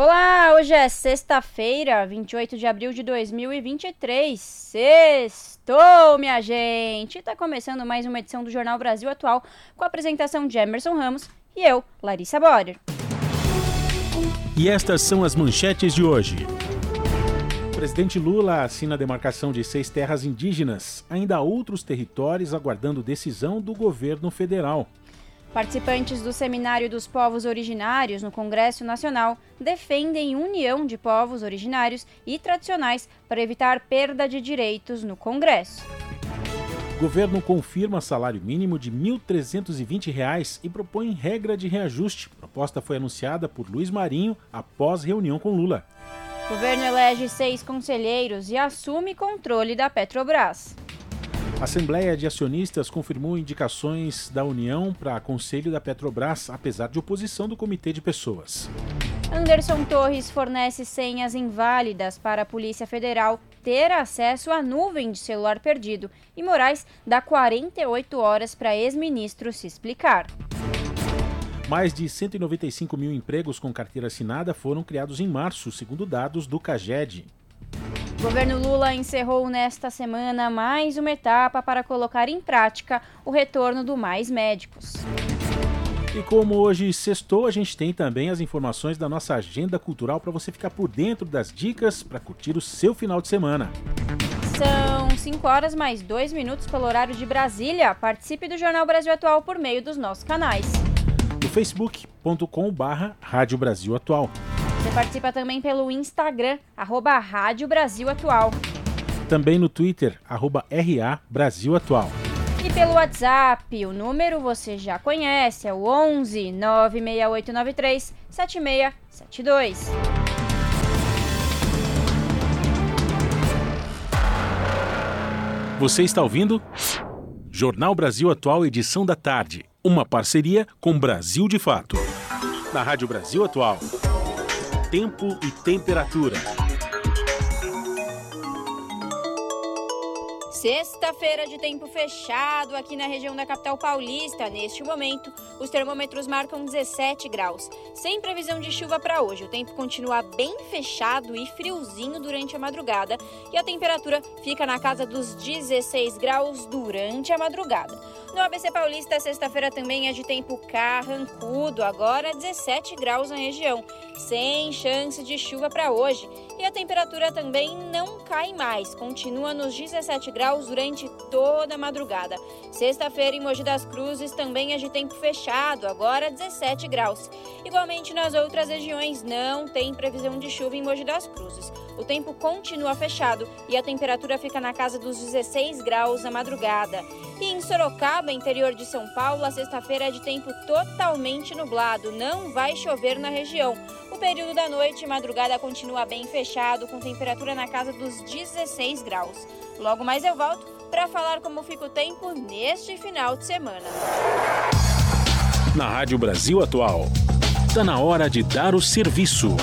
Olá, hoje é sexta-feira, 28 de abril de 2023. Sextou, minha gente! Tá começando mais uma edição do Jornal Brasil Atual com a apresentação de Emerson Ramos e eu, Larissa Borer. E estas são as manchetes de hoje. O presidente Lula assina a demarcação de seis terras indígenas. Ainda há outros territórios aguardando decisão do governo federal. Participantes do Seminário dos Povos Originários no Congresso Nacional defendem união de povos originários e tradicionais para evitar perda de direitos no Congresso. O governo confirma salário mínimo de R$ 1.320 e propõe regra de reajuste. A proposta foi anunciada por Luiz Marinho após reunião com Lula. O governo elege seis conselheiros e assume controle da Petrobras. A Assembleia de Acionistas confirmou indicações da União para Conselho da Petrobras, apesar de oposição do Comitê de Pessoas. Anderson Torres fornece senhas inválidas para a Polícia Federal ter acesso à nuvem de celular perdido e Moraes dá 48 horas para ex-ministro se explicar. Mais de 195 mil empregos com carteira assinada foram criados em março, segundo dados do CAGED. O governo Lula encerrou nesta semana mais uma etapa para colocar em prática o retorno do Mais Médicos. E como hoje sextou, a gente tem também as informações da nossa agenda cultural para você ficar por dentro das dicas para curtir o seu final de semana. São 5 horas mais 2 minutos pelo horário de Brasília. Participe do Jornal Brasil Atual por meio dos nossos canais. No facebook.com barra Rádio Brasil Atual. Você participa também pelo Instagram, arroba Rádio Brasil Atual. Também no Twitter, arroba RA Brasil Atual. E pelo WhatsApp, o número você já conhece, é o 11 96893 7672. Você está ouvindo? Jornal Brasil Atual, edição da tarde. Uma parceria com Brasil de Fato. Na Rádio Brasil Atual. Tempo e temperatura. Sexta-feira de tempo fechado aqui na região da capital paulista. Neste momento, os termômetros marcam 17 graus. Sem previsão de chuva para hoje, o tempo continua bem fechado e friozinho durante a madrugada e a temperatura fica na casa dos 16 graus durante a madrugada. No ABC Paulista, sexta-feira também é de tempo carrancudo, agora 17 graus na região, sem chance de chuva para hoje. E a temperatura também não cai mais, continua nos 17 graus durante toda a madrugada. Sexta-feira em Mogi das Cruzes também é de tempo fechado, agora 17 graus. Igualmente nas outras regiões não tem previsão de chuva em Mogi das Cruzes. O tempo continua fechado e a temperatura fica na casa dos 16 graus na madrugada. E em Sorocaba, interior de São Paulo, a sexta-feira é de tempo totalmente nublado, não vai chover na região. O período da noite e madrugada continua bem fechado, com temperatura na casa dos 16 graus. Logo mais eu volto para falar como fica o tempo neste final de semana. Na Rádio Brasil Atual. Está na hora de dar o serviço.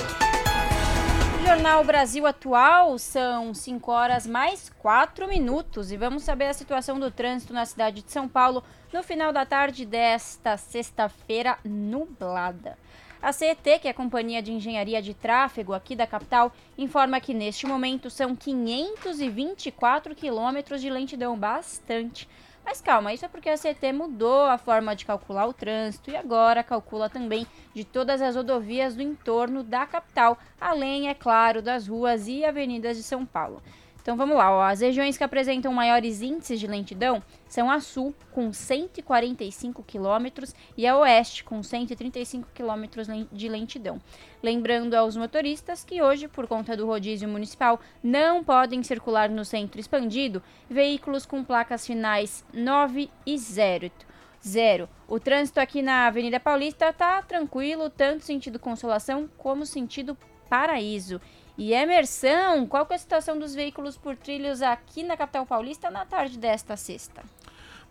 Jornal Brasil Atual são 5 horas mais 4 minutos e vamos saber a situação do trânsito na cidade de São Paulo no final da tarde desta sexta-feira nublada. A CET, que é a Companhia de Engenharia de Tráfego aqui da capital, informa que neste momento são 524 quilômetros de lentidão, bastante. Mas calma, isso é porque a CET mudou a forma de calcular o trânsito e agora calcula também de todas as rodovias do entorno da capital, além, é claro, das ruas e avenidas de São Paulo. Então vamos lá, ó. as regiões que apresentam maiores índices de lentidão são a sul, com 145 quilômetros, e a oeste, com 135 quilômetros de lentidão. Lembrando aos motoristas que hoje, por conta do rodízio municipal, não podem circular no centro expandido veículos com placas finais 9 e 0. zero. O trânsito aqui na Avenida Paulista tá tranquilo, tanto sentido Consolação como sentido Paraíso. E Emerson, qual é a situação dos veículos por trilhos aqui na capital paulista na tarde desta sexta?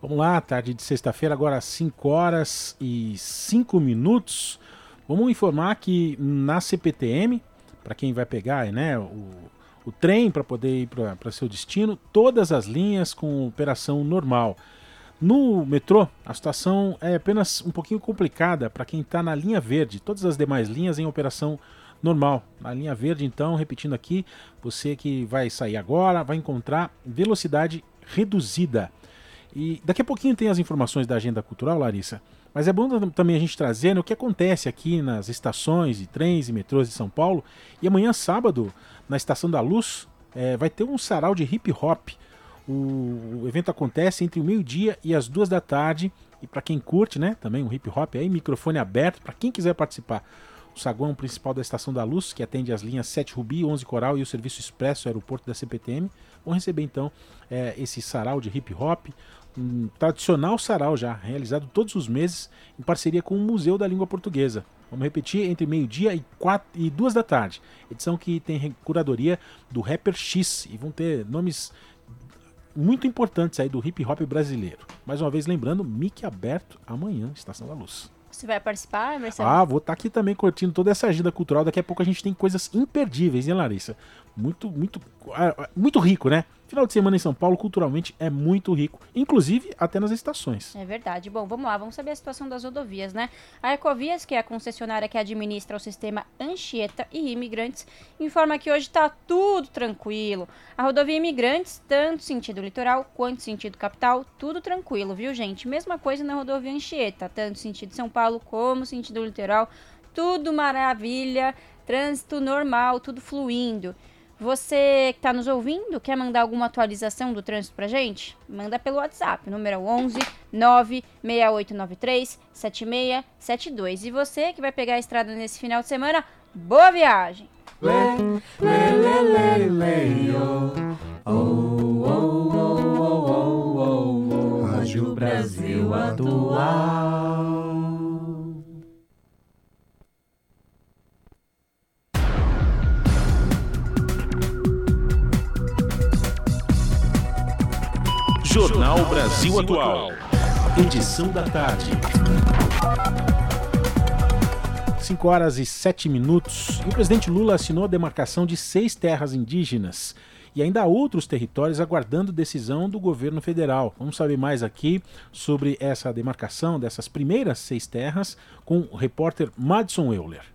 Vamos lá, tarde de sexta-feira, agora às 5 horas e 5 minutos. Vamos informar que na CPTM, para quem vai pegar né, o, o trem para poder ir para seu destino, todas as linhas com operação normal. No metrô, a situação é apenas um pouquinho complicada para quem está na linha verde, todas as demais linhas em operação normal. Na linha verde, então, repetindo aqui, você que vai sair agora vai encontrar velocidade reduzida. E daqui a pouquinho tem as informações da agenda cultural, Larissa. Mas é bom também a gente trazer né, o que acontece aqui nas estações de trens e metrôs de São Paulo. E amanhã, sábado, na Estação da Luz, é, vai ter um sarau de hip hop. O, o evento acontece entre o meio-dia e as duas da tarde. E para quem curte, né, também um hip hop aí, microfone aberto para quem quiser participar. O saguão principal da Estação da Luz, que atende as linhas 7 Rubi, 11 Coral e o serviço expresso aeroporto da CPTM, vão receber então é, esse sarau de hip hop, um tradicional sarau já, realizado todos os meses em parceria com o Museu da Língua Portuguesa. Vamos repetir, entre meio-dia e, e duas da tarde. Edição que tem curadoria do Rapper X e vão ter nomes muito importantes aí do hip hop brasileiro. Mais uma vez lembrando, mic aberto amanhã, Estação da Luz. Você vai participar, Marcelo? Ah, vou estar tá aqui também curtindo toda essa agenda cultural. Daqui a pouco a gente tem coisas imperdíveis, hein, Larissa? Muito, muito, ah, muito rico, né? Final de semana em São Paulo, culturalmente, é muito rico, inclusive até nas estações. É verdade. Bom, vamos lá, vamos saber a situação das rodovias, né? A Ecovias, que é a concessionária que administra o sistema Anchieta e Imigrantes, informa que hoje está tudo tranquilo. A rodovia Imigrantes, tanto sentido litoral quanto sentido capital, tudo tranquilo, viu, gente? Mesma coisa na rodovia Anchieta, tanto sentido São Paulo como sentido litoral, tudo maravilha, trânsito normal, tudo fluindo. Você que está nos ouvindo, quer mandar alguma atualização do trânsito para gente? Manda pelo WhatsApp, número 11 96893 7672. E você que vai pegar a estrada nesse final de semana, boa viagem! Brasil Atual. Jornal Brasil Atual. Edição da tarde. 5 horas e 7 minutos. O presidente Lula assinou a demarcação de seis terras indígenas e ainda há outros territórios aguardando decisão do governo federal. Vamos saber mais aqui sobre essa demarcação dessas primeiras seis terras com o repórter Madison Euler.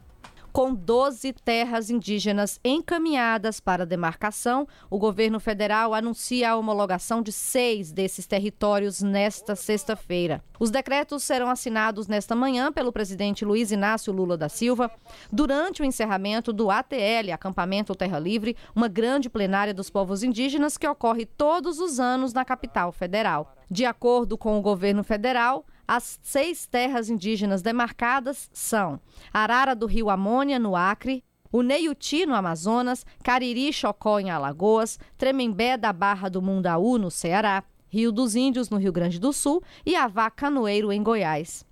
Com 12 terras indígenas encaminhadas para demarcação, o governo federal anuncia a homologação de seis desses territórios nesta sexta-feira. Os decretos serão assinados nesta manhã pelo presidente Luiz Inácio Lula da Silva, durante o encerramento do ATL, Acampamento Terra Livre, uma grande plenária dos povos indígenas que ocorre todos os anos na capital federal. De acordo com o governo federal, as seis terras indígenas demarcadas são Arara do Rio Amônia, no Acre, o Neiuti, no Amazonas, Cariri Chocó, em Alagoas, Tremembé da Barra do Mundaú, no Ceará, Rio dos Índios, no Rio Grande do Sul e Avá Canoeiro, em Goiás.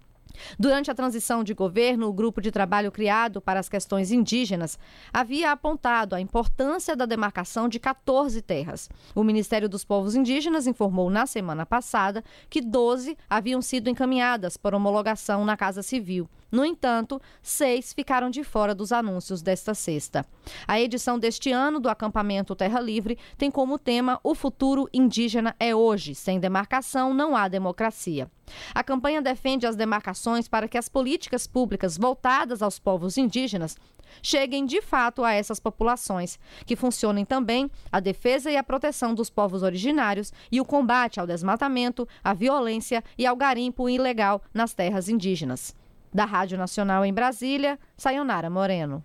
Durante a transição de governo, o grupo de trabalho criado para as questões indígenas havia apontado a importância da demarcação de 14 terras. O Ministério dos Povos Indígenas informou na semana passada que 12 haviam sido encaminhadas para homologação na Casa Civil. No entanto, seis ficaram de fora dos anúncios desta sexta. A edição deste ano do acampamento Terra Livre tem como tema O futuro indígena é hoje. Sem demarcação não há democracia. A campanha defende as demarcações para que as políticas públicas voltadas aos povos indígenas cheguem de fato a essas populações, que funcionem também a defesa e a proteção dos povos originários e o combate ao desmatamento, à violência e ao garimpo ilegal nas terras indígenas. Da Rádio Nacional em Brasília, Sayonara Moreno.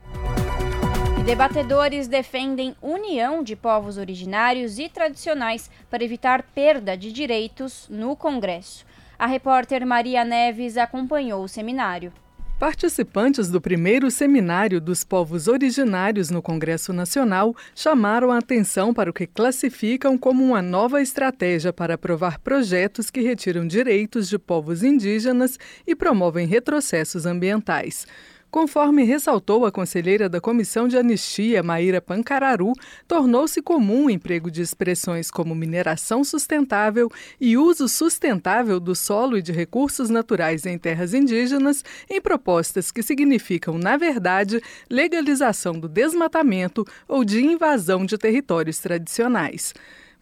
Debatedores defendem união de povos originários e tradicionais para evitar perda de direitos no Congresso. A repórter Maria Neves acompanhou o seminário. Participantes do primeiro seminário dos povos originários no Congresso Nacional chamaram a atenção para o que classificam como uma nova estratégia para aprovar projetos que retiram direitos de povos indígenas e promovem retrocessos ambientais. Conforme ressaltou a conselheira da Comissão de Anistia, Maíra Pancararu, tornou-se comum o emprego de expressões como mineração sustentável e uso sustentável do solo e de recursos naturais em terras indígenas em propostas que significam, na verdade, legalização do desmatamento ou de invasão de territórios tradicionais.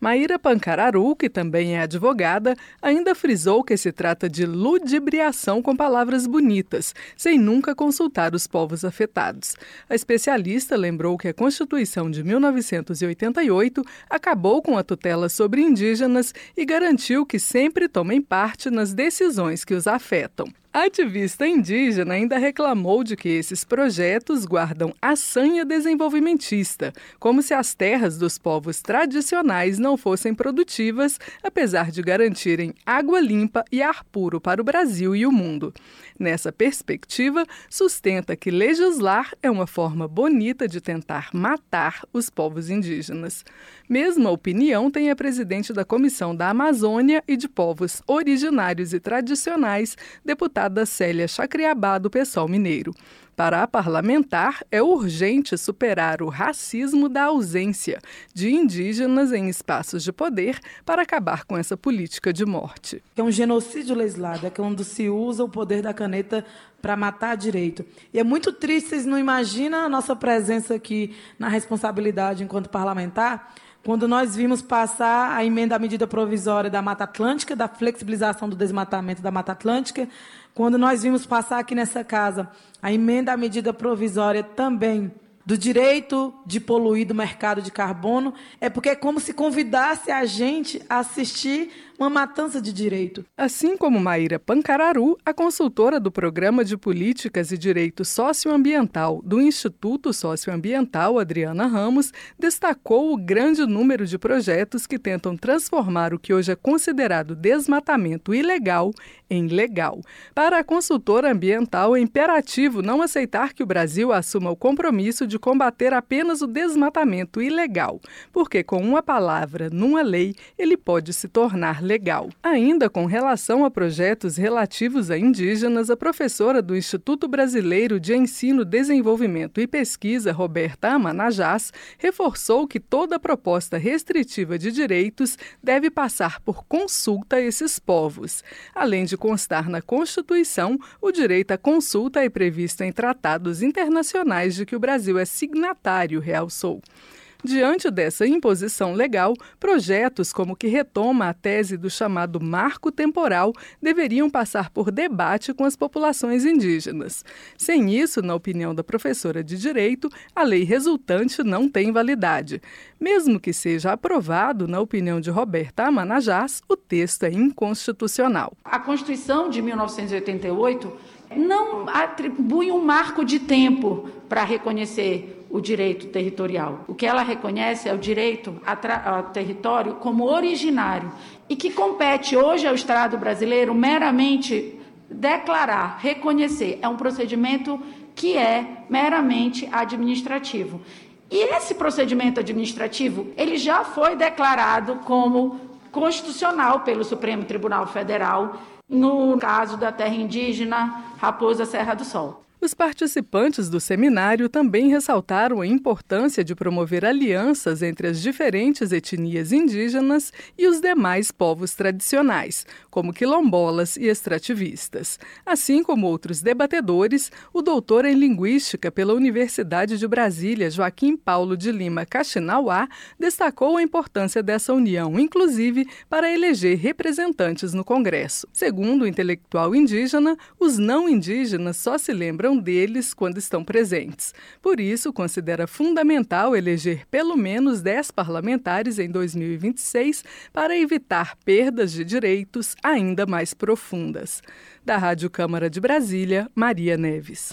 Maíra Pancararu, que também é advogada, ainda frisou que se trata de ludibriação com palavras bonitas, sem nunca consultar os povos afetados. A especialista lembrou que a Constituição de 1988 acabou com a tutela sobre indígenas e garantiu que sempre tomem parte nas decisões que os afetam. A ativista indígena ainda reclamou de que esses projetos guardam a sanha desenvolvimentista, como se as terras dos povos tradicionais não fossem produtivas, apesar de garantirem água limpa e ar puro para o Brasil e o mundo. Nessa perspectiva, sustenta que legislar é uma forma bonita de tentar matar os povos indígenas. Mesma opinião tem a presidente da Comissão da Amazônia e de Povos Originários e Tradicionais, deputada Célia Chacriabá, do PSOL Mineiro. Para a parlamentar, é urgente superar o racismo da ausência de indígenas em espaços de poder para acabar com essa política de morte. É um genocídio legislado, é quando se usa o poder da caneta para matar direito. E é muito triste, vocês não imaginam a nossa presença aqui na responsabilidade enquanto parlamentar, quando nós vimos passar a emenda à medida provisória da Mata Atlântica, da flexibilização do desmatamento da Mata Atlântica, quando nós vimos passar aqui nessa casa a emenda à medida provisória também do direito de poluir do mercado de carbono, é porque é como se convidasse a gente a assistir uma matança de direito. Assim como Maíra Pancararu, a consultora do Programa de Políticas e Direito Socioambiental do Instituto Socioambiental, Adriana Ramos, destacou o grande número de projetos que tentam transformar o que hoje é considerado desmatamento ilegal em legal. Para a consultora ambiental, é imperativo não aceitar que o Brasil assuma o compromisso de combater apenas o desmatamento ilegal, porque com uma palavra numa lei ele pode se tornar legal. Ainda com relação a projetos relativos a indígenas, a professora do Instituto Brasileiro de Ensino, Desenvolvimento e Pesquisa, Roberta Amanajás, reforçou que toda proposta restritiva de direitos deve passar por consulta a esses povos. Além de constar na Constituição, o direito à consulta é previsto em tratados internacionais de que o Brasil é signatário, realçou. Diante dessa imposição legal, projetos como o que retoma a tese do chamado marco temporal deveriam passar por debate com as populações indígenas. Sem isso, na opinião da professora de Direito, a lei resultante não tem validade. Mesmo que seja aprovado, na opinião de Roberta Amanajás, o texto é inconstitucional. A Constituição de 1988 não atribui um marco de tempo para reconhecer o direito territorial. O que ela reconhece é o direito ao território como originário e que compete hoje ao Estado brasileiro meramente declarar, reconhecer. É um procedimento que é meramente administrativo. E esse procedimento administrativo, ele já foi declarado como constitucional pelo Supremo Tribunal Federal no caso da terra indígena Raposa Serra do Sol. Os participantes do seminário também ressaltaram a importância de promover alianças entre as diferentes etnias indígenas e os demais povos tradicionais, como quilombolas e extrativistas. Assim como outros debatedores, o doutor em Linguística pela Universidade de Brasília, Joaquim Paulo de Lima Caxinauá, destacou a importância dessa união, inclusive para eleger representantes no Congresso. Segundo o intelectual indígena, os não indígenas só se lembram deles quando estão presentes. Por isso, considera fundamental eleger pelo menos 10 parlamentares em 2026 para evitar perdas de direitos ainda mais profundas. Da Rádio Câmara de Brasília, Maria Neves.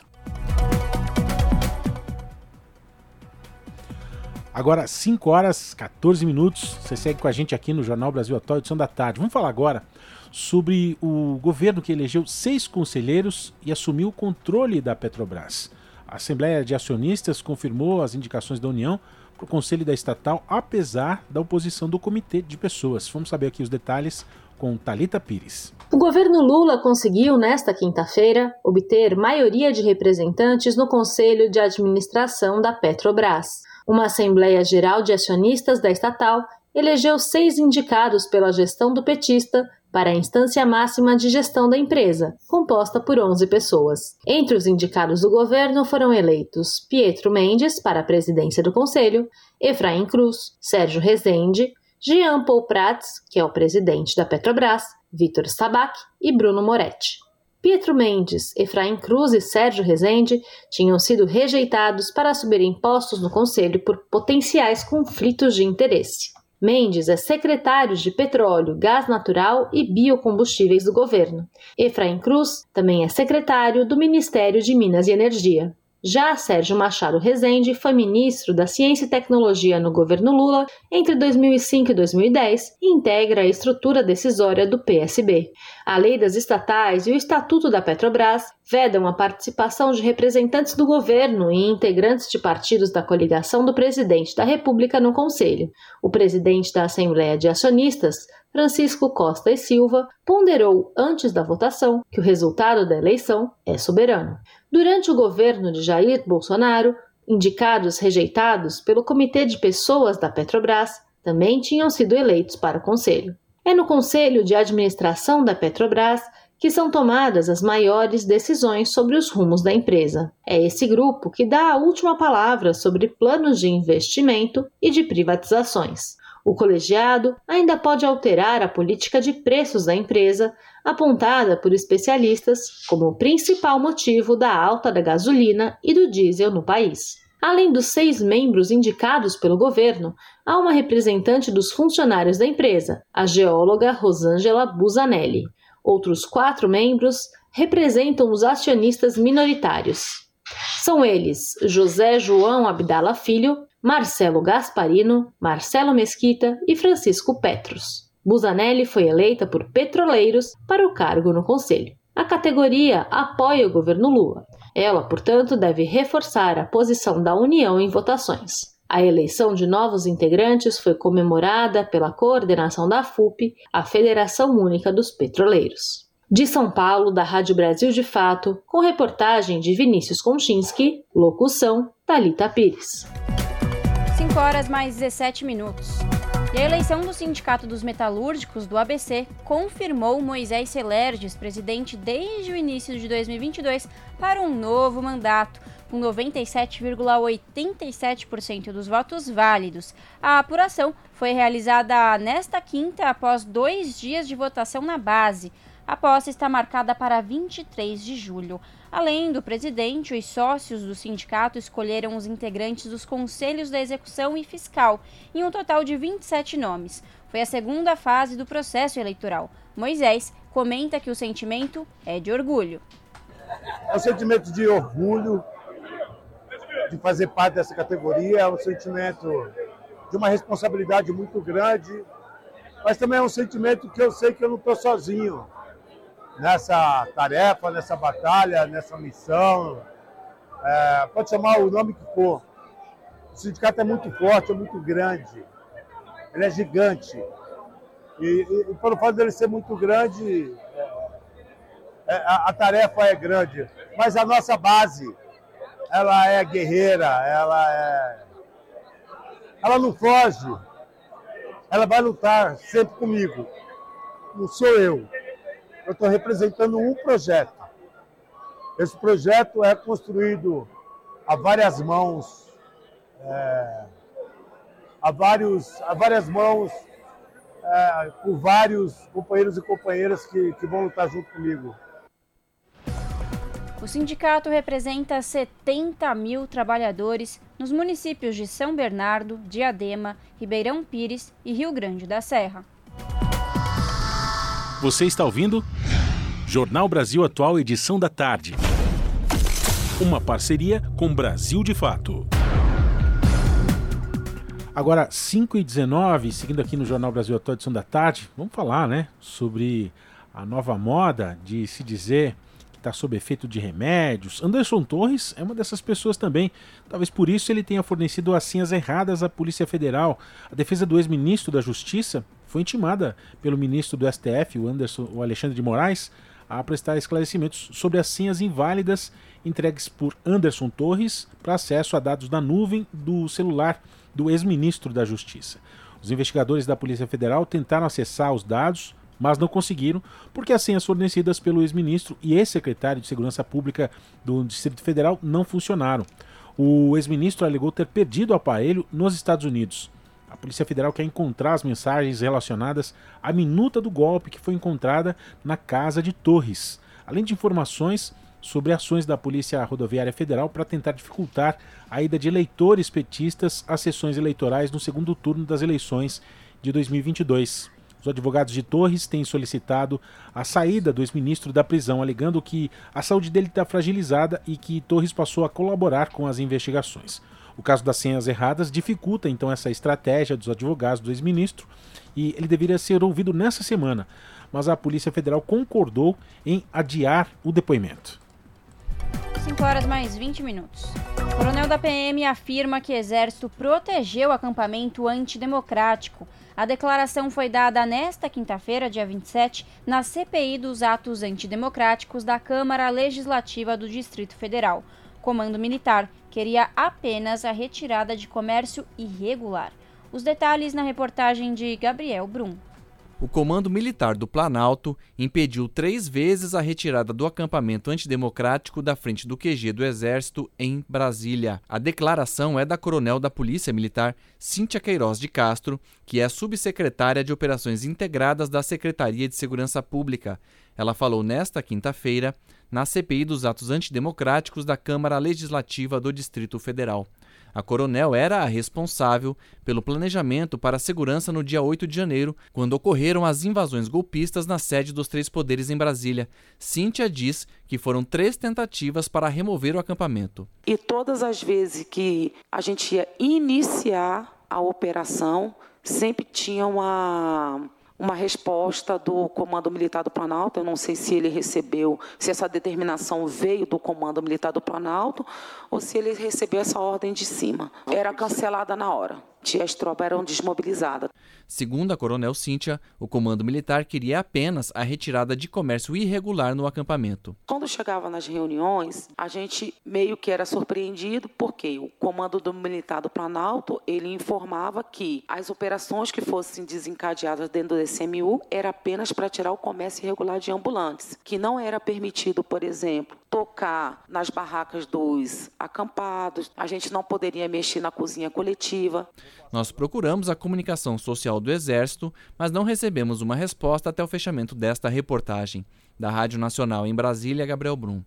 Agora, 5 horas 14 minutos. Você segue com a gente aqui no Jornal Brasil Atual, edição da tarde. Vamos falar agora sobre o governo que elegeu seis conselheiros e assumiu o controle da Petrobras. A Assembleia de Acionistas confirmou as indicações da União para o conselho da estatal, apesar da oposição do comitê de pessoas. Vamos saber aqui os detalhes com Talita Pires. O governo Lula conseguiu, nesta quinta-feira, obter maioria de representantes no Conselho de Administração da Petrobras. Uma Assembleia Geral de Acionistas da estatal elegeu seis indicados pela gestão do petista para a instância máxima de gestão da empresa, composta por 11 pessoas. Entre os indicados do governo foram eleitos Pietro Mendes para a presidência do Conselho, Efraim Cruz, Sérgio Rezende, Jean Paul Prats, que é o presidente da Petrobras, Vitor Sabac e Bruno Moretti. Pietro Mendes, Efraim Cruz e Sérgio Rezende tinham sido rejeitados para assumirem postos no Conselho por potenciais conflitos de interesse. Mendes é secretário de Petróleo, Gás Natural e Biocombustíveis do governo. Efraim Cruz também é secretário do Ministério de Minas e Energia. Já Sérgio Machado Rezende foi ministro da Ciência e Tecnologia no governo Lula entre 2005 e 2010 e integra a estrutura decisória do PSB. A lei das estatais e o Estatuto da Petrobras vedam a participação de representantes do governo e integrantes de partidos da coligação do presidente da República no Conselho. O presidente da Assembleia de Acionistas, Francisco Costa e Silva, ponderou antes da votação que o resultado da eleição é soberano. Durante o governo de Jair Bolsonaro, indicados rejeitados pelo Comitê de Pessoas da Petrobras também tinham sido eleitos para o Conselho. É no Conselho de Administração da Petrobras que são tomadas as maiores decisões sobre os rumos da empresa. É esse grupo que dá a última palavra sobre planos de investimento e de privatizações. O colegiado ainda pode alterar a política de preços da empresa, apontada por especialistas como o principal motivo da alta da gasolina e do diesel no país. Além dos seis membros indicados pelo governo, há uma representante dos funcionários da empresa, a geóloga Rosângela Busanelli. Outros quatro membros representam os acionistas minoritários. São eles José João Abdala Filho, Marcelo Gasparino, Marcelo Mesquita e Francisco Petros. Busanelli foi eleita por petroleiros para o cargo no Conselho. A categoria apoia o governo Lula. Ela, portanto, deve reforçar a posição da União em votações. A eleição de novos integrantes foi comemorada pela coordenação da FUP, a Federação Única dos Petroleiros. De São Paulo, da Rádio Brasil de Fato, com reportagem de Vinícius Konchinski, locução Talita Pires. 5 horas mais 17 minutos. E a eleição do Sindicato dos Metalúrgicos do ABC confirmou Moisés Celerges, presidente desde o início de 2022, para um novo mandato, com 97,87% dos votos válidos. A apuração foi realizada nesta quinta, após dois dias de votação na base. A posse está marcada para 23 de julho. Além do presidente, os sócios do sindicato escolheram os integrantes dos conselhos da execução e fiscal, em um total de 27 nomes. Foi a segunda fase do processo eleitoral. Moisés comenta que o sentimento é de orgulho. É um sentimento de orgulho de fazer parte dessa categoria, é um sentimento de uma responsabilidade muito grande, mas também é um sentimento que eu sei que eu não estou sozinho nessa tarefa, nessa batalha, nessa missão. É, pode chamar o nome que for. O sindicato é muito forte, é muito grande, ele é gigante. E, e, e pelo fato dele ser muito grande, é, é, a, a tarefa é grande. Mas a nossa base, ela é guerreira, ela é. Ela não foge. Ela vai lutar sempre comigo. Não sou eu eu estou representando um projeto. Esse projeto é construído a várias mãos, é, a, vários, a várias mãos, é, por vários companheiros e companheiras que, que vão lutar junto comigo. O sindicato representa 70 mil trabalhadores nos municípios de São Bernardo, Diadema, Ribeirão Pires e Rio Grande da Serra. Você está ouvindo? Jornal Brasil Atual, edição da tarde. Uma parceria com Brasil de Fato. Agora, 5 e 19 seguindo aqui no Jornal Brasil Atual, edição da tarde, vamos falar, né, sobre a nova moda de se dizer que está sob efeito de remédios. Anderson Torres é uma dessas pessoas também. Talvez por isso ele tenha fornecido as senhas erradas à Polícia Federal. A defesa do ex-ministro da Justiça foi intimada pelo ministro do STF, o, Anderson, o Alexandre de Moraes, a prestar esclarecimentos sobre as senhas inválidas entregues por Anderson Torres para acesso a dados da nuvem do celular do ex-ministro da Justiça. Os investigadores da Polícia Federal tentaram acessar os dados, mas não conseguiram, porque as senhas fornecidas pelo ex-ministro e ex-secretário de Segurança Pública do Distrito Federal não funcionaram. O ex-ministro alegou ter perdido o aparelho nos Estados Unidos. A Polícia Federal quer encontrar as mensagens relacionadas à minuta do golpe que foi encontrada na casa de Torres, além de informações sobre ações da Polícia Rodoviária Federal para tentar dificultar a ida de eleitores petistas às sessões eleitorais no segundo turno das eleições de 2022. Os advogados de Torres têm solicitado a saída do ex-ministro da prisão, alegando que a saúde dele está fragilizada e que Torres passou a colaborar com as investigações. O caso das senhas erradas dificulta então essa estratégia dos advogados do ex-ministro e ele deveria ser ouvido nessa semana, mas a Polícia Federal concordou em adiar o depoimento. 5 horas mais 20 minutos. O coronel da PM afirma que Exército protegeu o acampamento antidemocrático. A declaração foi dada nesta quinta-feira, dia 27, na CPI dos atos antidemocráticos da Câmara Legislativa do Distrito Federal. O Comando Militar queria apenas a retirada de comércio irregular. Os detalhes na reportagem de Gabriel Brum. O Comando Militar do Planalto impediu três vezes a retirada do acampamento antidemocrático da frente do QG do Exército em Brasília. A declaração é da coronel da Polícia Militar, Cíntia Queiroz de Castro, que é subsecretária de Operações Integradas da Secretaria de Segurança Pública. Ela falou nesta quinta-feira na CPI dos atos antidemocráticos da Câmara Legislativa do Distrito Federal. A coronel era a responsável pelo planejamento para a segurança no dia 8 de janeiro, quando ocorreram as invasões golpistas na sede dos três poderes em Brasília. Cíntia diz que foram três tentativas para remover o acampamento. E todas as vezes que a gente ia iniciar a operação, sempre tinha uma uma resposta do Comando Militar do Planalto. Eu não sei se ele recebeu, se essa determinação veio do Comando Militar do Planalto ou se ele recebeu essa ordem de cima. Era cancelada na hora e as tropas eram desmobilizadas. Segundo a coronel Cíntia, o comando militar queria apenas a retirada de comércio irregular no acampamento. Quando chegava nas reuniões, a gente meio que era surpreendido porque o comando do militar do Planalto, ele informava que as operações que fossem desencadeadas dentro do DCMU era apenas para tirar o comércio irregular de ambulantes, que não era permitido, por exemplo, tocar nas barracas dos acampados, a gente não poderia mexer na cozinha coletiva. Nós procuramos a comunicação social do Exército, mas não recebemos uma resposta até o fechamento desta reportagem. Da Rádio Nacional em Brasília, Gabriel Brum.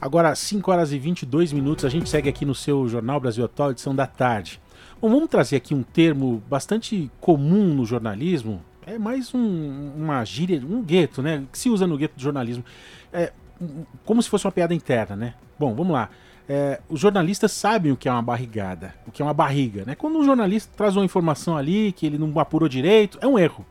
Agora, 5 horas e 22 minutos, a gente segue aqui no seu Jornal Brasil Atual, edição da tarde. Bom, vamos trazer aqui um termo bastante comum no jornalismo, é mais um, uma gíria, um gueto, né? Que se usa no gueto do jornalismo. É, como se fosse uma piada interna, né? Bom, vamos lá. É, os jornalistas sabem o que é uma barrigada, o que é uma barriga, né? Quando um jornalista traz uma informação ali que ele não apurou direito, é um erro.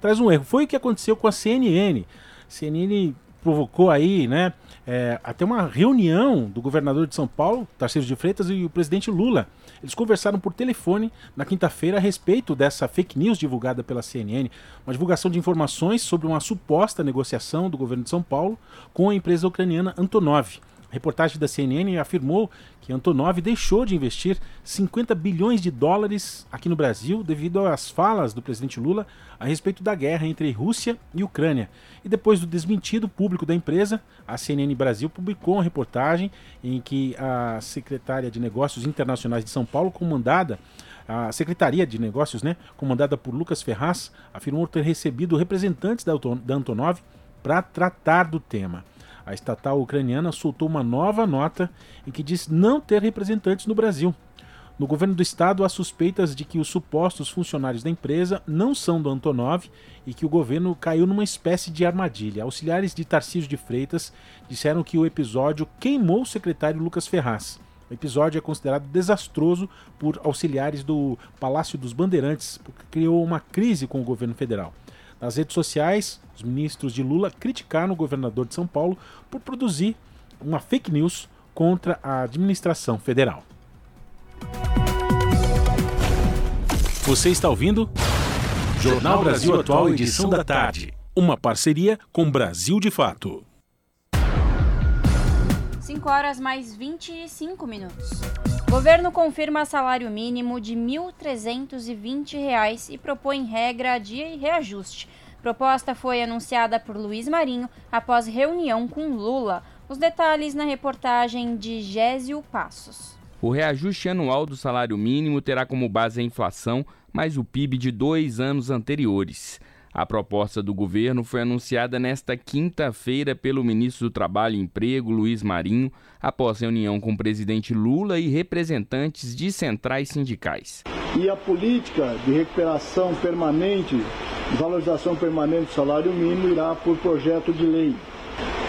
Traz um erro. Foi o que aconteceu com a CNN. A CNN provocou aí, né? É, até uma reunião do governador de São Paulo, Tarcísio de Freitas, e o presidente Lula. Eles conversaram por telefone na quinta-feira a respeito dessa fake news divulgada pela CNN, uma divulgação de informações sobre uma suposta negociação do governo de São Paulo com a empresa ucraniana Antonov. Reportagem da CNN afirmou que Antonov deixou de investir 50 bilhões de dólares aqui no Brasil devido às falas do presidente Lula a respeito da guerra entre Rússia e Ucrânia. E depois do desmentido público da empresa, a CNN Brasil publicou uma reportagem em que a secretária de Negócios Internacionais de São Paulo, comandada a Secretaria de Negócios, né, comandada por Lucas Ferraz, afirmou ter recebido representantes da Antonov para tratar do tema. A estatal ucraniana soltou uma nova nota em que diz não ter representantes no Brasil. No governo do estado há suspeitas de que os supostos funcionários da empresa não são do Antonov e que o governo caiu numa espécie de armadilha. Auxiliares de Tarcísio de Freitas disseram que o episódio queimou o secretário Lucas Ferraz. O episódio é considerado desastroso por auxiliares do Palácio dos Bandeirantes, porque criou uma crise com o governo federal. Nas redes sociais, os ministros de Lula criticaram o governador de São Paulo por produzir uma fake news contra a administração federal. Você está ouvindo? Jornal Brasil Atual, edição da tarde. Uma parceria com Brasil de Fato. 5 horas mais 25 minutos. Governo confirma salário mínimo de R$ 1.320 e propõe regra de reajuste. Proposta foi anunciada por Luiz Marinho após reunião com Lula. Os detalhes na reportagem de Gésio Passos. O reajuste anual do salário mínimo terá como base a inflação mais o PIB de dois anos anteriores. A proposta do governo foi anunciada nesta quinta-feira pelo ministro do Trabalho e Emprego, Luiz Marinho, após reunião com o presidente Lula e representantes de centrais sindicais. E a política de recuperação permanente, valorização permanente do salário mínimo irá por projeto de lei.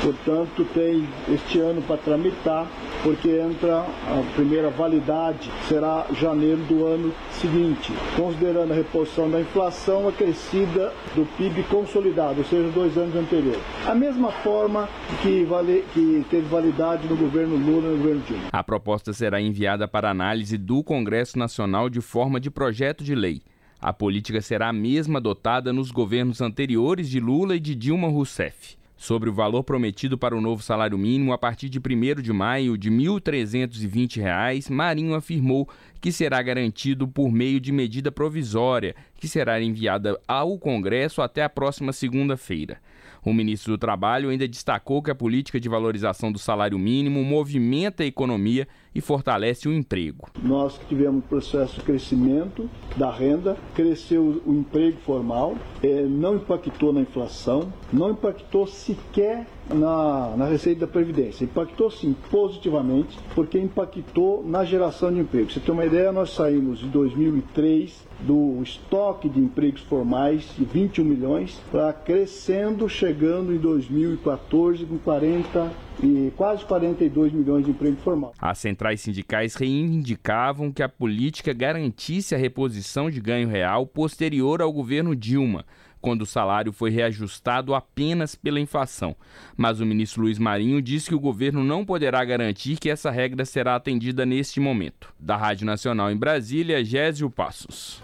Portanto, tem este ano para tramitar porque entra a primeira validade, será janeiro do ano seguinte, considerando a reposição da inflação acrescida do PIB consolidado, ou seja, dois anos anteriores. A mesma forma que, vale, que teve validade no governo Lula e no governo Dilma. A proposta será enviada para análise do Congresso Nacional de forma de projeto de lei. A política será a mesma adotada nos governos anteriores de Lula e de Dilma Rousseff sobre o valor prometido para o novo salário mínimo a partir de 1 de maio de R$ 1.320, Marinho afirmou que será garantido por meio de medida provisória, que será enviada ao Congresso até a próxima segunda-feira. O ministro do Trabalho ainda destacou que a política de valorização do salário mínimo movimenta a economia e fortalece o emprego. Nós tivemos processo de crescimento da renda, cresceu o emprego formal, é, não impactou na inflação, não impactou sequer na, na receita da Previdência. Impactou sim positivamente, porque impactou na geração de emprego. Você tem uma ideia, nós saímos de 2003 do estoque de empregos formais de 21 milhões para crescendo, chegando em 2014 com 40 e quase 42 milhões de empregos formais. As centrais sindicais reivindicavam que a política garantisse a reposição de ganho real posterior ao governo Dilma quando o salário foi reajustado apenas pela inflação. Mas o ministro Luiz Marinho disse que o governo não poderá garantir que essa regra será atendida neste momento. Da Rádio Nacional em Brasília, Gésio Passos.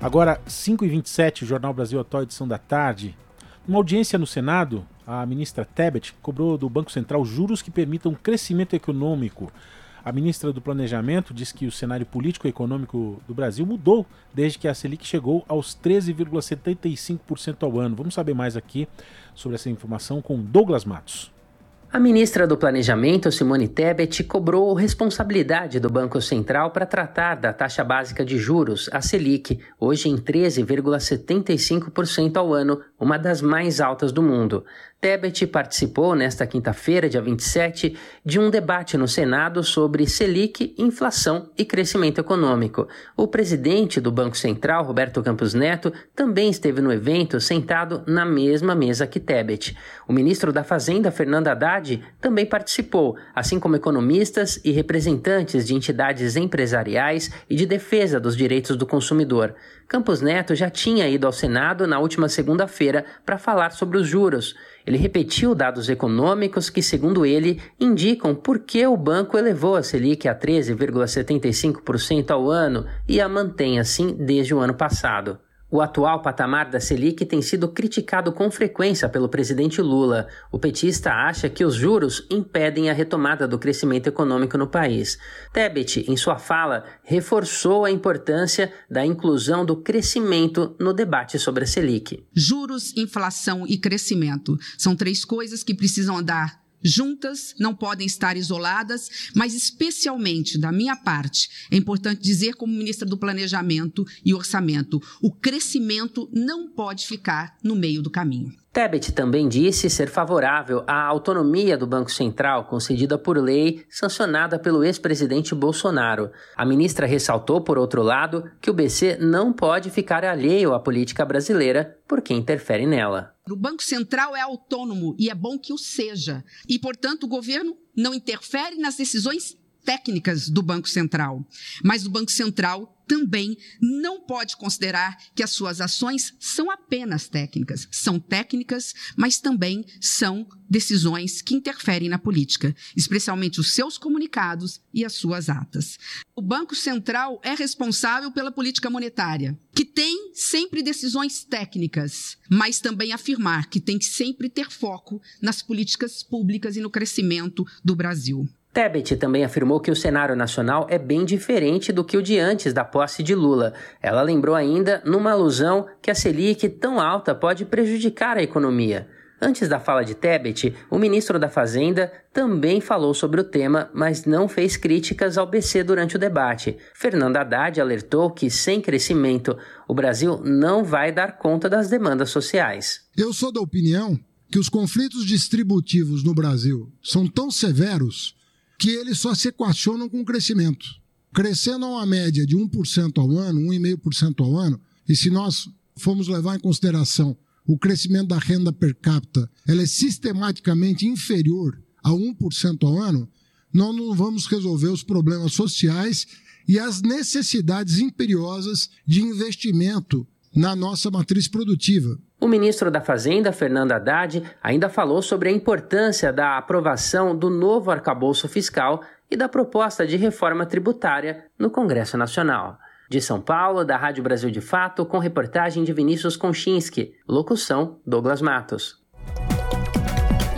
Agora, 5h27, o Jornal Brasil Atual, edição da tarde. Uma audiência no Senado, a ministra Tebet cobrou do Banco Central juros que permitam crescimento econômico a ministra do Planejamento diz que o cenário político e econômico do Brasil mudou desde que a Selic chegou aos 13,75% ao ano. Vamos saber mais aqui sobre essa informação com Douglas Matos. A ministra do Planejamento, Simone Tebet, cobrou responsabilidade do Banco Central para tratar da taxa básica de juros, a Selic, hoje em 13,75% ao ano, uma das mais altas do mundo. Tebet participou nesta quinta-feira, dia 27, de um debate no Senado sobre Selic, inflação e crescimento econômico. O presidente do Banco Central, Roberto Campos Neto, também esteve no evento sentado na mesma mesa que Tebet. O ministro da Fazenda, Fernando Haddad, também participou, assim como economistas e representantes de entidades empresariais e de defesa dos direitos do consumidor. Campos Neto já tinha ido ao Senado na última segunda-feira para falar sobre os juros. Ele repetiu dados econômicos que, segundo ele, indicam por que o banco elevou a Selic a 13,75% ao ano e a mantém assim desde o ano passado. O atual patamar da Selic tem sido criticado com frequência pelo presidente Lula. O petista acha que os juros impedem a retomada do crescimento econômico no país. Tebet, em sua fala, reforçou a importância da inclusão do crescimento no debate sobre a Selic. Juros, inflação e crescimento são três coisas que precisam andar juntas, não podem estar isoladas, mas especialmente da minha parte, é importante dizer como ministra do Planejamento e Orçamento, o crescimento não pode ficar no meio do caminho. Tebet também disse ser favorável à autonomia do Banco Central concedida por lei sancionada pelo ex-presidente Bolsonaro. A ministra ressaltou, por outro lado, que o BC não pode ficar alheio à política brasileira porque interfere nela. O Banco Central é autônomo e é bom que o seja. E, portanto, o governo não interfere nas decisões técnicas do Banco Central. Mas o Banco Central também não pode considerar que as suas ações são apenas técnicas. São técnicas, mas também são decisões que interferem na política, especialmente os seus comunicados e as suas atas. O Banco Central é responsável pela política monetária, que tem sempre decisões técnicas, mas também afirmar que tem que sempre ter foco nas políticas públicas e no crescimento do Brasil. Tebet também afirmou que o cenário nacional é bem diferente do que o de antes da posse de Lula. Ela lembrou ainda, numa alusão, que a Selic tão alta pode prejudicar a economia. Antes da fala de Tebet, o ministro da Fazenda também falou sobre o tema, mas não fez críticas ao BC durante o debate. Fernando Haddad alertou que, sem crescimento, o Brasil não vai dar conta das demandas sociais. Eu sou da opinião que os conflitos distributivos no Brasil são tão severos que eles só se equacionam com o crescimento. Crescendo a uma média de 1% ao ano, 1,5% ao ano, e se nós formos levar em consideração o crescimento da renda per capita, ela é sistematicamente inferior a 1% ao ano, nós não vamos resolver os problemas sociais e as necessidades imperiosas de investimento na nossa matriz produtiva. O ministro da Fazenda, Fernando Haddad, ainda falou sobre a importância da aprovação do novo arcabouço fiscal e da proposta de reforma tributária no Congresso Nacional. De São Paulo, da Rádio Brasil de Fato, com reportagem de Vinícius Konchinski. Locução: Douglas Matos.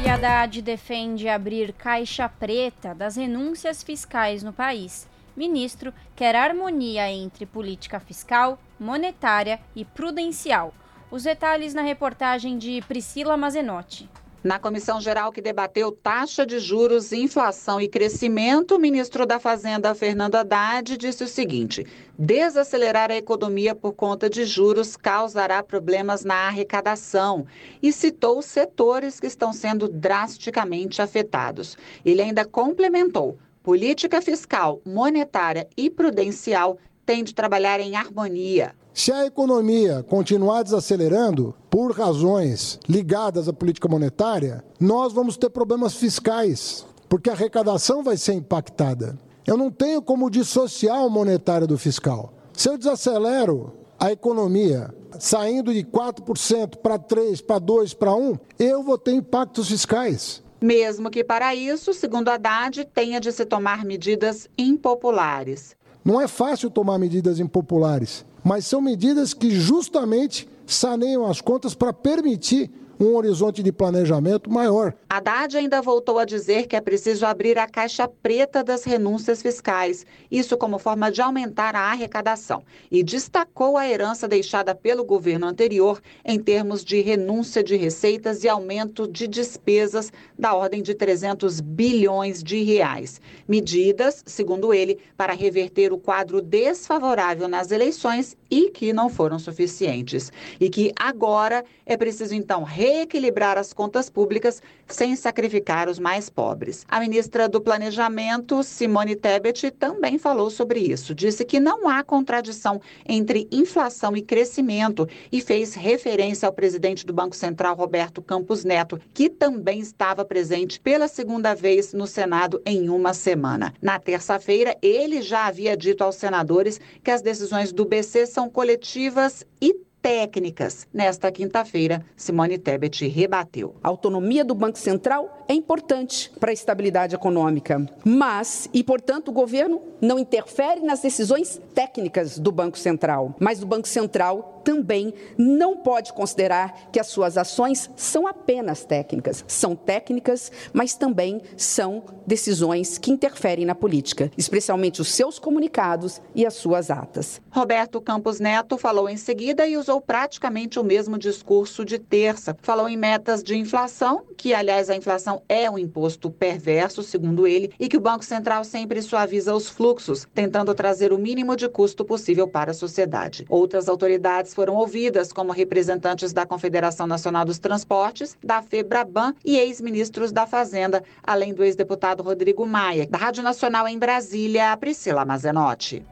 E Haddad defende abrir caixa preta das renúncias fiscais no país. Ministro quer harmonia entre política fiscal, monetária e prudencial os detalhes na reportagem de Priscila Mazenotti. Na comissão geral que debateu taxa de juros, inflação e crescimento, o ministro da Fazenda, Fernando Haddad, disse o seguinte: desacelerar a economia por conta de juros causará problemas na arrecadação e citou setores que estão sendo drasticamente afetados. Ele ainda complementou: política fiscal, monetária e prudencial têm de trabalhar em harmonia. Se a economia continuar desacelerando por razões ligadas à política monetária, nós vamos ter problemas fiscais, porque a arrecadação vai ser impactada. Eu não tenho como dissociar o monetário do fiscal. Se eu desacelero a economia, saindo de 4% para 3%, para 2%, para 1%, eu vou ter impactos fiscais. Mesmo que para isso, segundo Haddad, tenha de se tomar medidas impopulares. Não é fácil tomar medidas impopulares mas são medidas que justamente saneiam as contas para permitir um horizonte de planejamento maior. Haddad ainda voltou a dizer que é preciso abrir a caixa preta das renúncias fiscais, isso como forma de aumentar a arrecadação, e destacou a herança deixada pelo governo anterior em termos de renúncia de receitas e aumento de despesas da ordem de 300 bilhões de reais. Medidas, segundo ele, para reverter o quadro desfavorável nas eleições e que não foram suficientes. E que agora é preciso então reequilibrar as contas públicas sem sacrificar os mais pobres. A ministra do Planejamento, Simone Tebet, também falou sobre isso. Disse que não há contradição entre inflação e crescimento e fez referência ao presidente do Banco Central, Roberto Campos Neto, que também estava presente pela segunda vez no Senado em uma semana. Na terça-feira, ele já havia dito aos senadores que as decisões do BC são coletivas e técnicas. Nesta quinta-feira, Simone Tebet rebateu. A autonomia do Banco Central é importante para a estabilidade econômica, mas, e portanto, o governo não interfere nas decisões técnicas do Banco Central, mas o Banco Central também não pode considerar que as suas ações são apenas técnicas. São técnicas, mas também são decisões que interferem na política, especialmente os seus comunicados e as suas atas. Roberto Campos Neto falou em seguida e usou praticamente o mesmo discurso de terça. Falou em metas de inflação, que aliás a inflação é um imposto perverso, segundo ele, e que o Banco Central sempre suaviza os fluxos, tentando trazer o mínimo de custo possível para a sociedade. Outras autoridades foram ouvidas, como representantes da Confederação Nacional dos Transportes, da FEBRABAN e ex-ministros da Fazenda, além do ex-deputado Rodrigo Maia. Da Rádio Nacional em Brasília, Priscila Mazenotti.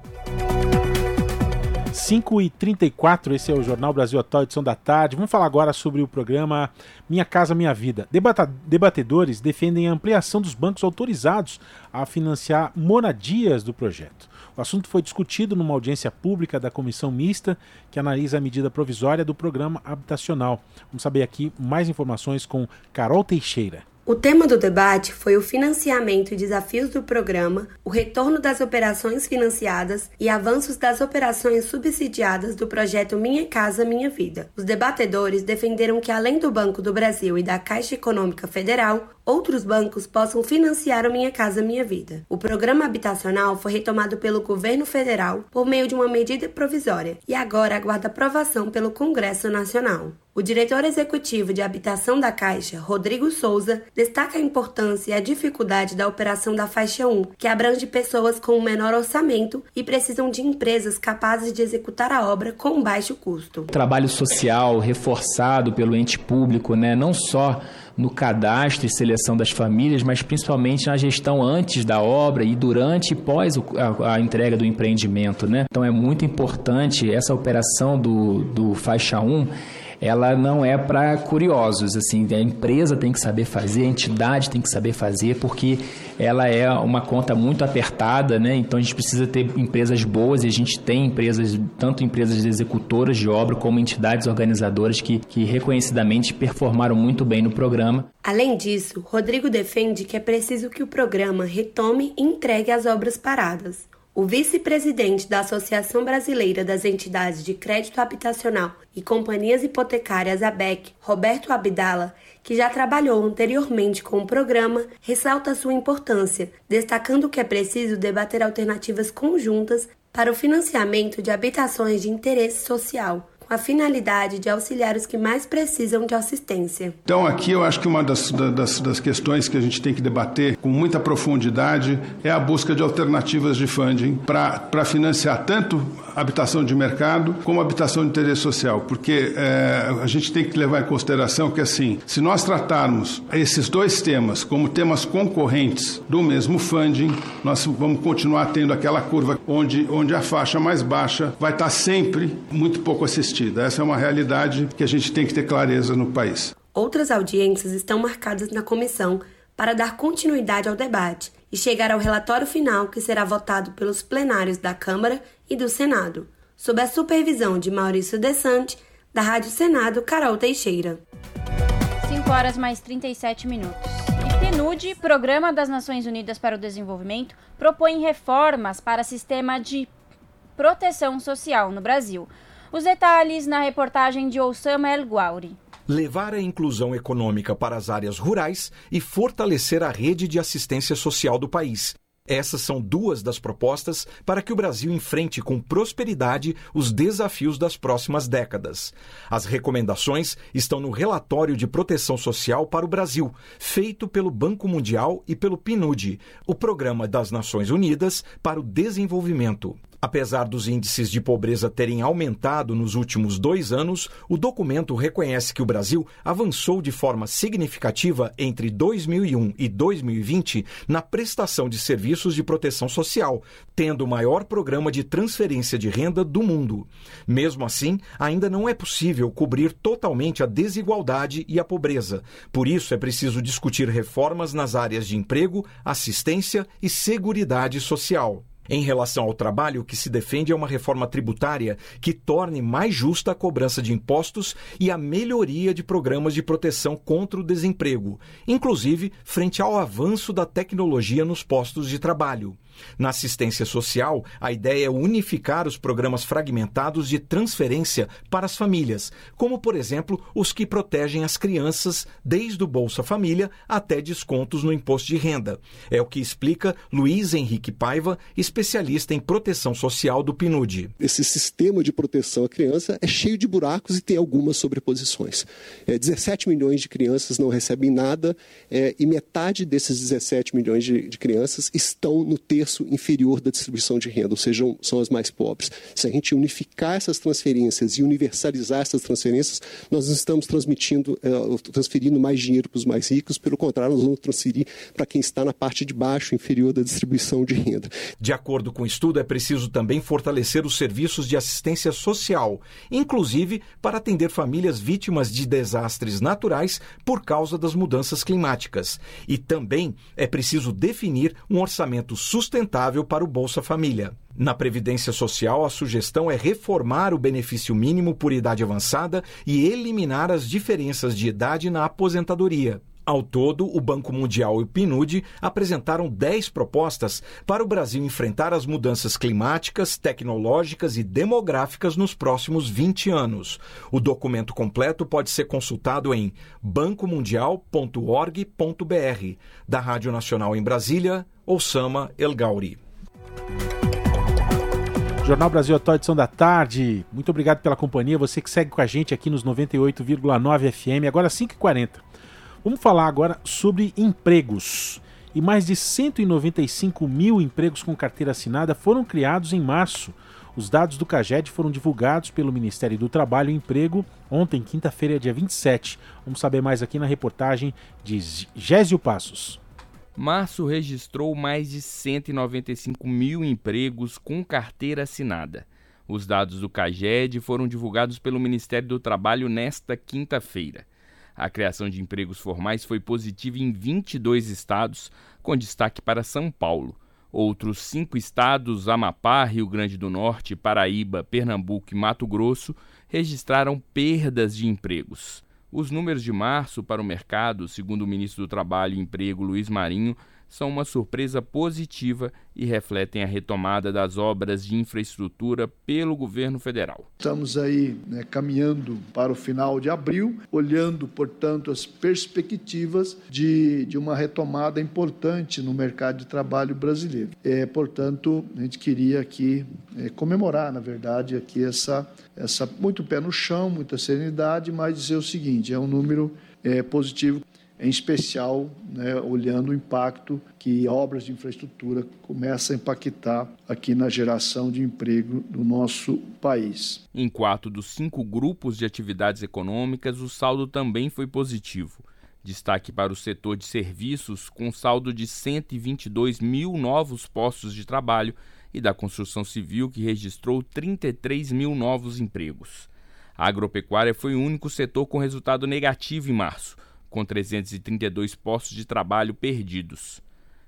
5h34, esse é o Jornal Brasil Atual, edição da tarde. Vamos falar agora sobre o programa Minha Casa Minha Vida. Debata debatedores defendem a ampliação dos bancos autorizados a financiar moradias do projeto. O assunto foi discutido numa audiência pública da comissão mista que analisa a medida provisória do programa habitacional. Vamos saber aqui mais informações com Carol Teixeira. O tema do debate foi o financiamento e desafios do programa, o retorno das operações financiadas e avanços das operações subsidiadas do projeto Minha Casa Minha Vida. Os debatedores defenderam que, além do Banco do Brasil e da Caixa Econômica Federal, outros bancos possam financiar o Minha Casa Minha Vida. O programa habitacional foi retomado pelo governo federal por meio de uma medida provisória e agora aguarda aprovação pelo Congresso Nacional. O diretor executivo de habitação da Caixa, Rodrigo Souza, destaca a importância e a dificuldade da operação da faixa 1, que abrange pessoas com menor orçamento e precisam de empresas capazes de executar a obra com baixo custo. Trabalho social reforçado pelo ente público, né, não só no cadastro e seleção das famílias, mas principalmente na gestão antes da obra e durante e pós a, a entrega do empreendimento. Né? Então é muito importante essa operação do, do faixa 1 ela não é para curiosos, assim, a empresa tem que saber fazer, a entidade tem que saber fazer, porque ela é uma conta muito apertada, né? Então a gente precisa ter empresas boas e a gente tem empresas, tanto empresas executoras de obra como entidades organizadoras que, que reconhecidamente performaram muito bem no programa. Além disso, Rodrigo defende que é preciso que o programa retome e entregue as obras paradas. O vice-presidente da Associação Brasileira das Entidades de Crédito Habitacional e Companhias Hipotecárias ABEC, Roberto Abdala, que já trabalhou anteriormente com o programa, ressalta sua importância, destacando que é preciso debater alternativas conjuntas para o financiamento de habitações de interesse social, a finalidade de auxiliar os que mais precisam de assistência. Então, aqui eu acho que uma das, das, das, questões que a gente tem que debater com muita profundidade é a busca de alternativas de funding para financiar tanto habitação de mercado como habitação de interesse social, porque é, a gente tem que levar em consideração que, assim, se nós tratarmos esses dois temas como temas concorrentes do mesmo funding, nós vamos continuar tendo aquela curva onde, onde a faixa mais baixa vai estar sempre muito pouco assistida. Essa é uma realidade que a gente tem que ter clareza no país. Outras audiências estão marcadas na comissão para dar continuidade ao debate e chegar ao relatório final que será votado pelos plenários da Câmara e do Senado, sob a supervisão de Maurício Desante, da Rádio Senado, Carol Teixeira. 5 horas mais 37 minutos. E PNUD, Programa das Nações Unidas para o Desenvolvimento, propõe reformas para o sistema de proteção social no Brasil. Os detalhes na reportagem de Oussama El Guauri levar a inclusão econômica para as áreas rurais e fortalecer a rede de assistência social do país. Essas são duas das propostas para que o Brasil enfrente com prosperidade os desafios das próximas décadas. As recomendações estão no Relatório de Proteção Social para o Brasil, feito pelo Banco Mundial e pelo PNUD, o Programa das Nações Unidas para o Desenvolvimento. Apesar dos índices de pobreza terem aumentado nos últimos dois anos, o documento reconhece que o Brasil avançou de forma significativa entre 2001 e 2020 na prestação de serviços de proteção social, tendo o maior programa de transferência de renda do mundo. Mesmo assim, ainda não é possível cobrir totalmente a desigualdade e a pobreza. Por isso, é preciso discutir reformas nas áreas de emprego, assistência e seguridade social. Em relação ao trabalho, o que se defende é uma reforma tributária que torne mais justa a cobrança de impostos e a melhoria de programas de proteção contra o desemprego, inclusive frente ao avanço da tecnologia nos postos de trabalho. Na assistência social, a ideia é unificar os programas fragmentados de transferência para as famílias, como, por exemplo, os que protegem as crianças desde o Bolsa Família até descontos no imposto de renda. É o que explica Luiz Henrique Paiva, especialista em proteção social do PNUD. Esse sistema de proteção à criança é cheio de buracos e tem algumas sobreposições. É, 17 milhões de crianças não recebem nada é, e metade desses 17 milhões de, de crianças estão no texto terço inferior da distribuição de renda, ou seja, são as mais pobres. Se a gente unificar essas transferências e universalizar essas transferências, nós não estamos transmitindo, uh, transferindo mais dinheiro para os mais ricos, pelo contrário, nós vamos transferir para quem está na parte de baixo, inferior da distribuição de renda. De acordo com o estudo, é preciso também fortalecer os serviços de assistência social, inclusive para atender famílias vítimas de desastres naturais por causa das mudanças climáticas. E também é preciso definir um orçamento sustentável para o Bolsa Família. Na Previdência Social, a sugestão é reformar o benefício mínimo por idade avançada e eliminar as diferenças de idade na aposentadoria. Ao todo, o Banco Mundial e o PNUD apresentaram 10 propostas para o Brasil enfrentar as mudanças climáticas, tecnológicas e demográficas nos próximos 20 anos. O documento completo pode ser consultado em bancomundial.org.br. Da Rádio Nacional em Brasília, Osama El Gauri. Jornal Brasil Atual, edição da tarde. Muito obrigado pela companhia. Você que segue com a gente aqui nos 98,9 FM, agora 5h40. Vamos falar agora sobre empregos. E mais de 195 mil empregos com carteira assinada foram criados em março. Os dados do CAGED foram divulgados pelo Ministério do Trabalho e Emprego ontem, quinta-feira, dia 27. Vamos saber mais aqui na reportagem de Gésio Passos. Março registrou mais de 195 mil empregos com carteira assinada. Os dados do CAGED foram divulgados pelo Ministério do Trabalho nesta quinta-feira. A criação de empregos formais foi positiva em 22 estados, com destaque para São Paulo. Outros cinco estados, Amapá, Rio Grande do Norte, Paraíba, Pernambuco e Mato Grosso, registraram perdas de empregos. Os números de março para o mercado, segundo o ministro do Trabalho e Emprego Luiz Marinho, são uma surpresa positiva e refletem a retomada das obras de infraestrutura pelo governo federal. Estamos aí né, caminhando para o final de abril, olhando, portanto, as perspectivas de, de uma retomada importante no mercado de trabalho brasileiro. É, portanto, a gente queria aqui é, comemorar, na verdade, aqui essa, essa muito pé no chão, muita serenidade, mas dizer o seguinte: é um número é, positivo em especial né, olhando o impacto que obras de infraestrutura começam a impactar aqui na geração de emprego do nosso país. Em quatro dos cinco grupos de atividades econômicas, o saldo também foi positivo. Destaque para o setor de serviços, com saldo de 122 mil novos postos de trabalho, e da construção civil, que registrou 33 mil novos empregos. A agropecuária foi o único setor com resultado negativo em março com 332 postos de trabalho perdidos.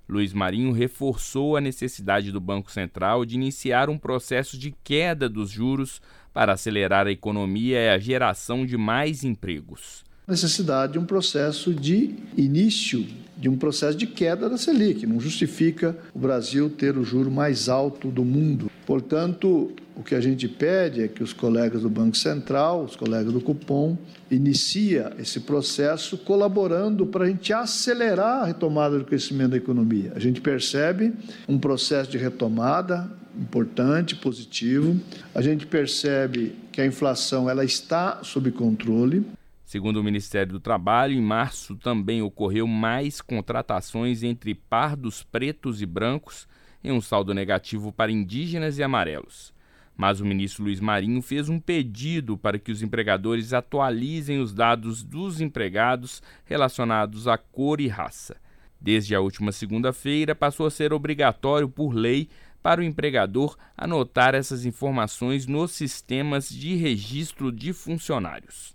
Luiz Marinho reforçou a necessidade do Banco Central de iniciar um processo de queda dos juros para acelerar a economia e a geração de mais empregos. Necessidade de um processo de início de um processo de queda da Selic. Não justifica o Brasil ter o juro mais alto do mundo. Portanto, o que a gente pede é que os colegas do Banco Central, os colegas do Cupom, inicia esse processo colaborando para a gente acelerar a retomada do crescimento da economia. A gente percebe um processo de retomada importante, positivo. A gente percebe que a inflação ela está sob controle. Segundo o Ministério do Trabalho, em março também ocorreu mais contratações entre pardos pretos e brancos, em um saldo negativo para indígenas e amarelos. Mas o ministro Luiz Marinho fez um pedido para que os empregadores atualizem os dados dos empregados relacionados à cor e raça. Desde a última segunda-feira, passou a ser obrigatório por lei para o empregador anotar essas informações nos sistemas de registro de funcionários.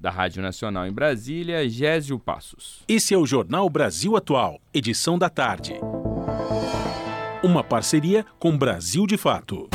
Da Rádio Nacional em Brasília, Gésio Passos. Esse é o Jornal Brasil Atual, edição da tarde. Uma parceria com Brasil de Fato.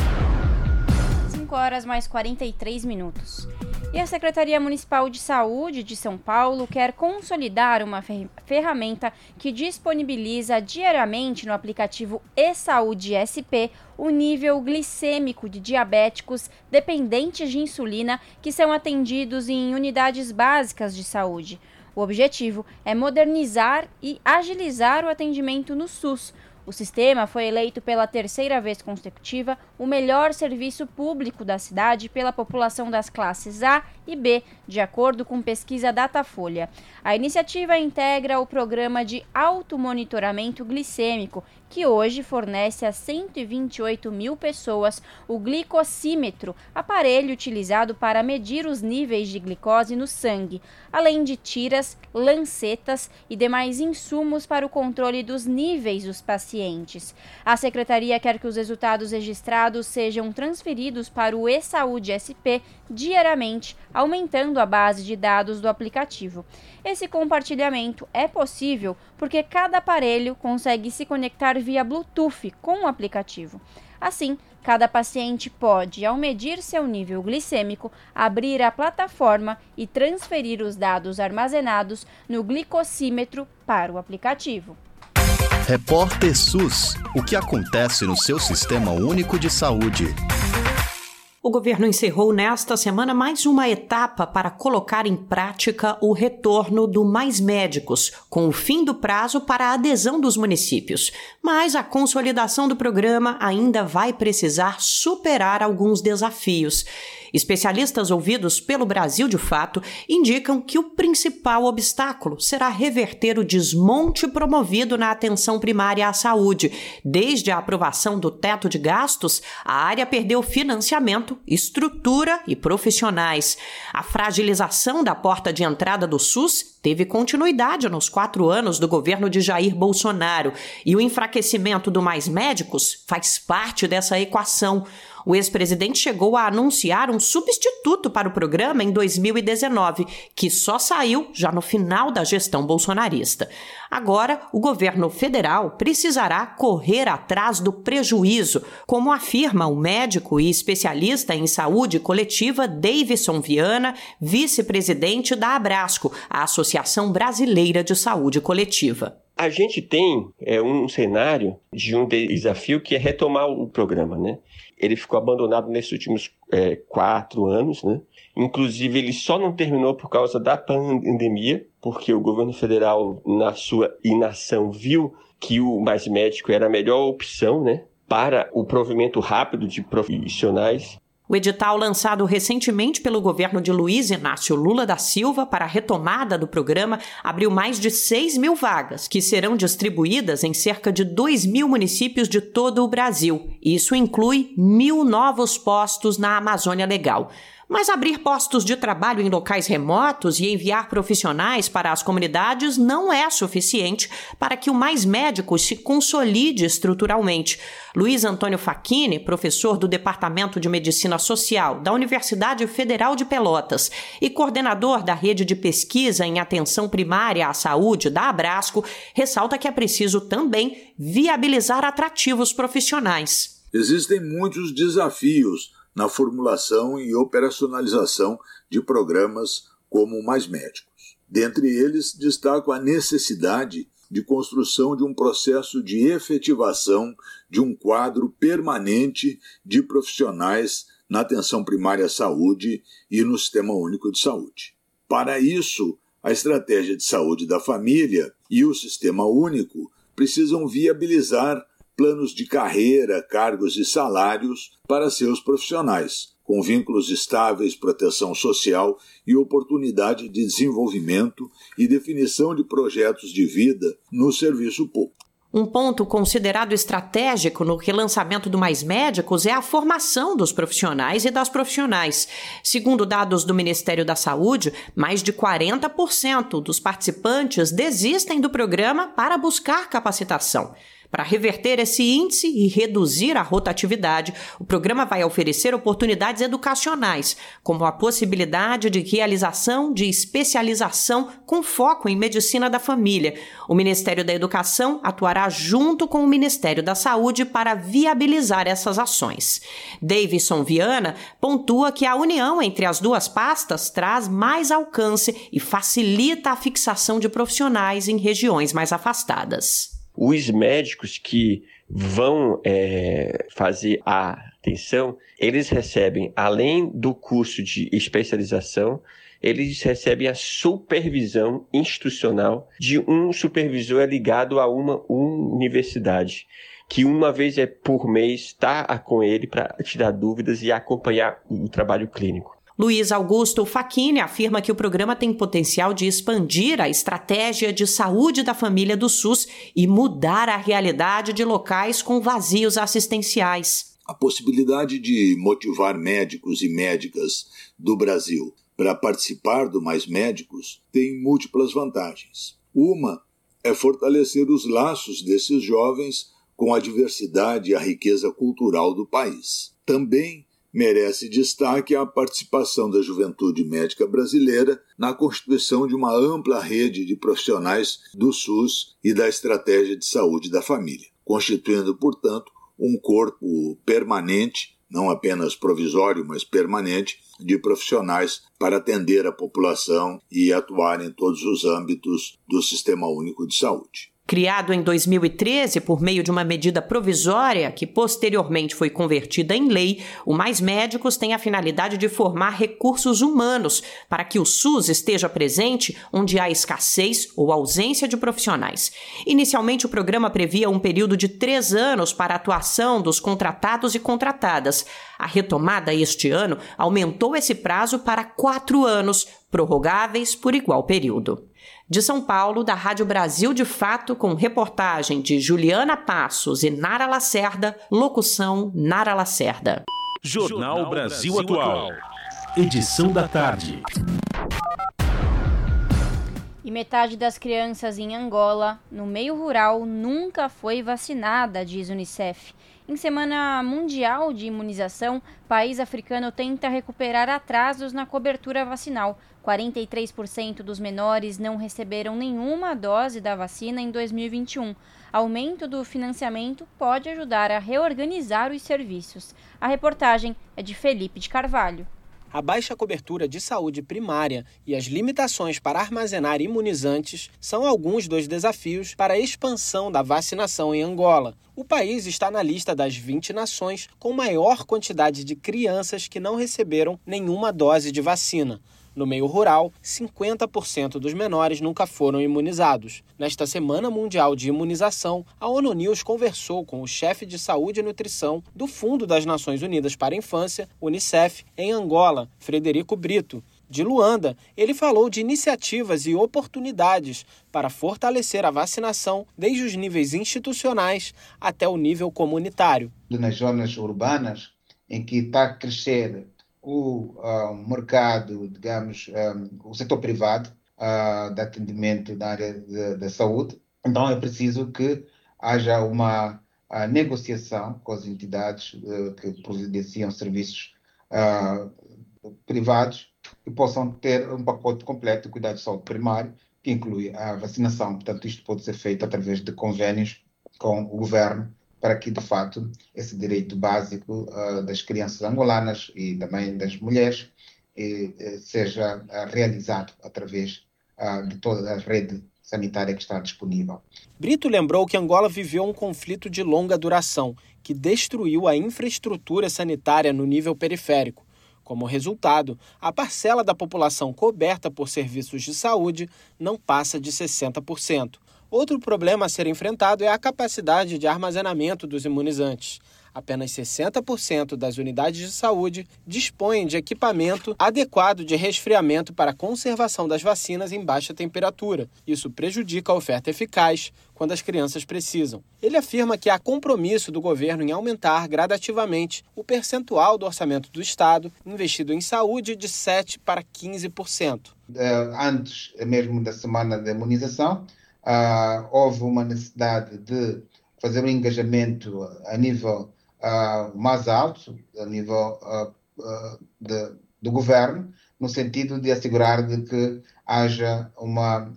5 horas mais 43 minutos. E a Secretaria Municipal de Saúde de São Paulo quer consolidar uma ferramenta que disponibiliza diariamente no aplicativo e-Saúde SP o nível glicêmico de diabéticos dependentes de insulina que são atendidos em unidades básicas de saúde. O objetivo é modernizar e agilizar o atendimento no SUS o sistema foi eleito pela terceira vez consecutiva o melhor serviço público da cidade pela população das classes A e B, de acordo com pesquisa Datafolha. A iniciativa integra o programa de automonitoramento glicêmico, que hoje fornece a 128 mil pessoas o glicosímetro, aparelho utilizado para medir os níveis de glicose no sangue, além de tiras, lancetas e demais insumos para o controle dos níveis dos pacientes. A secretaria quer que os resultados registrados sejam transferidos para o e-saúde SP diariamente, aumentando a base de dados do aplicativo. Esse compartilhamento é possível porque cada aparelho consegue se conectar via Bluetooth com o aplicativo. Assim, cada paciente pode, ao medir seu nível glicêmico, abrir a plataforma e transferir os dados armazenados no glicosímetro para o aplicativo. Repórter SUS: O que acontece no seu sistema único de saúde? O governo encerrou nesta semana mais uma etapa para colocar em prática o retorno do Mais Médicos, com o fim do prazo para a adesão dos municípios. Mas a consolidação do programa ainda vai precisar superar alguns desafios. Especialistas ouvidos pelo Brasil de Fato indicam que o principal obstáculo será reverter o desmonte promovido na atenção primária à saúde. Desde a aprovação do teto de gastos, a área perdeu financiamento, estrutura e profissionais. A fragilização da porta de entrada do SUS teve continuidade nos quatro anos do governo de Jair Bolsonaro e o enfraquecimento do Mais Médicos faz parte dessa equação. O ex-presidente chegou a anunciar um substituto para o programa em 2019, que só saiu já no final da gestão bolsonarista. Agora, o governo federal precisará correr atrás do prejuízo, como afirma o médico e especialista em saúde coletiva Davidson Viana, vice-presidente da Abrasco, a Associação Brasileira de Saúde Coletiva. A gente tem é, um cenário de um desafio que é retomar o programa, né? Ele ficou abandonado nesses últimos é, quatro anos, né? Inclusive, ele só não terminou por causa da pandemia, porque o governo federal, na sua inação, viu que o Mais Médico era a melhor opção, né? Para o provimento rápido de profissionais o edital lançado recentemente pelo governo de Luiz Inácio Lula da Silva para a retomada do programa abriu mais de 6 mil vagas, que serão distribuídas em cerca de 2 mil municípios de todo o Brasil. Isso inclui mil novos postos na Amazônia Legal. Mas abrir postos de trabalho em locais remotos e enviar profissionais para as comunidades não é suficiente para que o Mais Médicos se consolide estruturalmente. Luiz Antônio Facchini, professor do Departamento de Medicina Social da Universidade Federal de Pelotas e coordenador da rede de pesquisa em atenção primária à saúde da Abrasco, ressalta que é preciso também viabilizar atrativos profissionais. Existem muitos desafios na formulação e operacionalização de programas como Mais Médicos. Dentre eles, destaco a necessidade de construção de um processo de efetivação de um quadro permanente de profissionais na atenção primária à saúde e no Sistema Único de Saúde. Para isso, a estratégia de saúde da família e o Sistema Único precisam viabilizar planos de carreira, cargos e salários para seus profissionais, com vínculos estáveis, proteção social e oportunidade de desenvolvimento e definição de projetos de vida no serviço público. Um ponto considerado estratégico no relançamento do Mais Médicos é a formação dos profissionais e das profissionais. Segundo dados do Ministério da Saúde, mais de 40% dos participantes desistem do programa para buscar capacitação. Para reverter esse índice e reduzir a rotatividade, o programa vai oferecer oportunidades educacionais, como a possibilidade de realização de especialização com foco em medicina da família. O Ministério da Educação atuará junto com o Ministério da Saúde para viabilizar essas ações. Davidson Viana pontua que a união entre as duas pastas traz mais alcance e facilita a fixação de profissionais em regiões mais afastadas os médicos que vão é, fazer a atenção, eles recebem, além do curso de especialização, eles recebem a supervisão institucional de um supervisor ligado a uma universidade, que uma vez é por mês está com ele para tirar dúvidas e acompanhar o trabalho clínico. Luiz Augusto Facchini afirma que o programa tem potencial de expandir a estratégia de saúde da família do SUS e mudar a realidade de locais com vazios assistenciais. A possibilidade de motivar médicos e médicas do Brasil para participar do Mais Médicos tem múltiplas vantagens. Uma é fortalecer os laços desses jovens com a diversidade e a riqueza cultural do país. Também merece destaque a participação da juventude médica brasileira na constituição de uma ampla rede de profissionais do SUS e da estratégia de saúde da família, constituindo, portanto, um corpo permanente, não apenas provisório, mas permanente, de profissionais para atender a população e atuar em todos os âmbitos do Sistema Único de Saúde. Criado em 2013 por meio de uma medida provisória que posteriormente foi convertida em lei, o Mais Médicos tem a finalidade de formar recursos humanos para que o SUS esteja presente onde há escassez ou ausência de profissionais. Inicialmente, o programa previa um período de três anos para a atuação dos contratados e contratadas. A retomada este ano aumentou esse prazo para quatro anos, prorrogáveis por igual período. De São Paulo, da Rádio Brasil de Fato, com reportagem de Juliana Passos e Nara Lacerda, locução Nara Lacerda. Jornal Brasil Atual. Edição da tarde. E metade das crianças em Angola, no meio rural, nunca foi vacinada, diz Unicef. Em Semana Mundial de Imunização, país africano tenta recuperar atrasos na cobertura vacinal. 43% dos menores não receberam nenhuma dose da vacina em 2021. Aumento do financiamento pode ajudar a reorganizar os serviços. A reportagem é de Felipe de Carvalho. A baixa cobertura de saúde primária e as limitações para armazenar imunizantes são alguns dos desafios para a expansão da vacinação em Angola. O país está na lista das 20 nações com maior quantidade de crianças que não receberam nenhuma dose de vacina. No meio rural, 50% dos menores nunca foram imunizados. Nesta Semana Mundial de Imunização, a ONU News conversou com o chefe de saúde e nutrição do Fundo das Nações Unidas para a Infância, UNICEF, em Angola, Frederico Brito. De Luanda, ele falou de iniciativas e oportunidades para fortalecer a vacinação desde os níveis institucionais até o nível comunitário. Nas zonas urbanas, em que está a crescer o uh, mercado, digamos, um, o setor privado uh, de atendimento na área da saúde. Então é preciso que haja uma uh, negociação com as entidades que providenciam serviços privados que possam ter um pacote completo de cuidado de saúde primário, que inclui a vacinação. Portanto, isto pode ser feito através de convênios com o governo para que, de fato, esse direito básico uh, das crianças angolanas e também das mulheres eh, eh seja uh, realizado através uh, de toda a rede sanitária que está disponível. Brito lembrou que Angola viveu um conflito de longa duração que destruiu a infraestrutura sanitária no nível periférico. Como resultado, a parcela da população coberta por serviços de saúde não passa de 60%. Outro problema a ser enfrentado é a capacidade de armazenamento dos imunizantes. Apenas 60% das unidades de saúde dispõem de equipamento adequado de resfriamento para conservação das vacinas em baixa temperatura. Isso prejudica a oferta eficaz quando as crianças precisam. Ele afirma que há compromisso do governo em aumentar gradativamente o percentual do orçamento do Estado investido em saúde de 7% para 15%. Antes mesmo da semana da imunização, uh, houve uma necessidade de fazer um engajamento a nível uh, mais alto, a nível uh, de, do governo, no sentido de assegurar de que haja uma,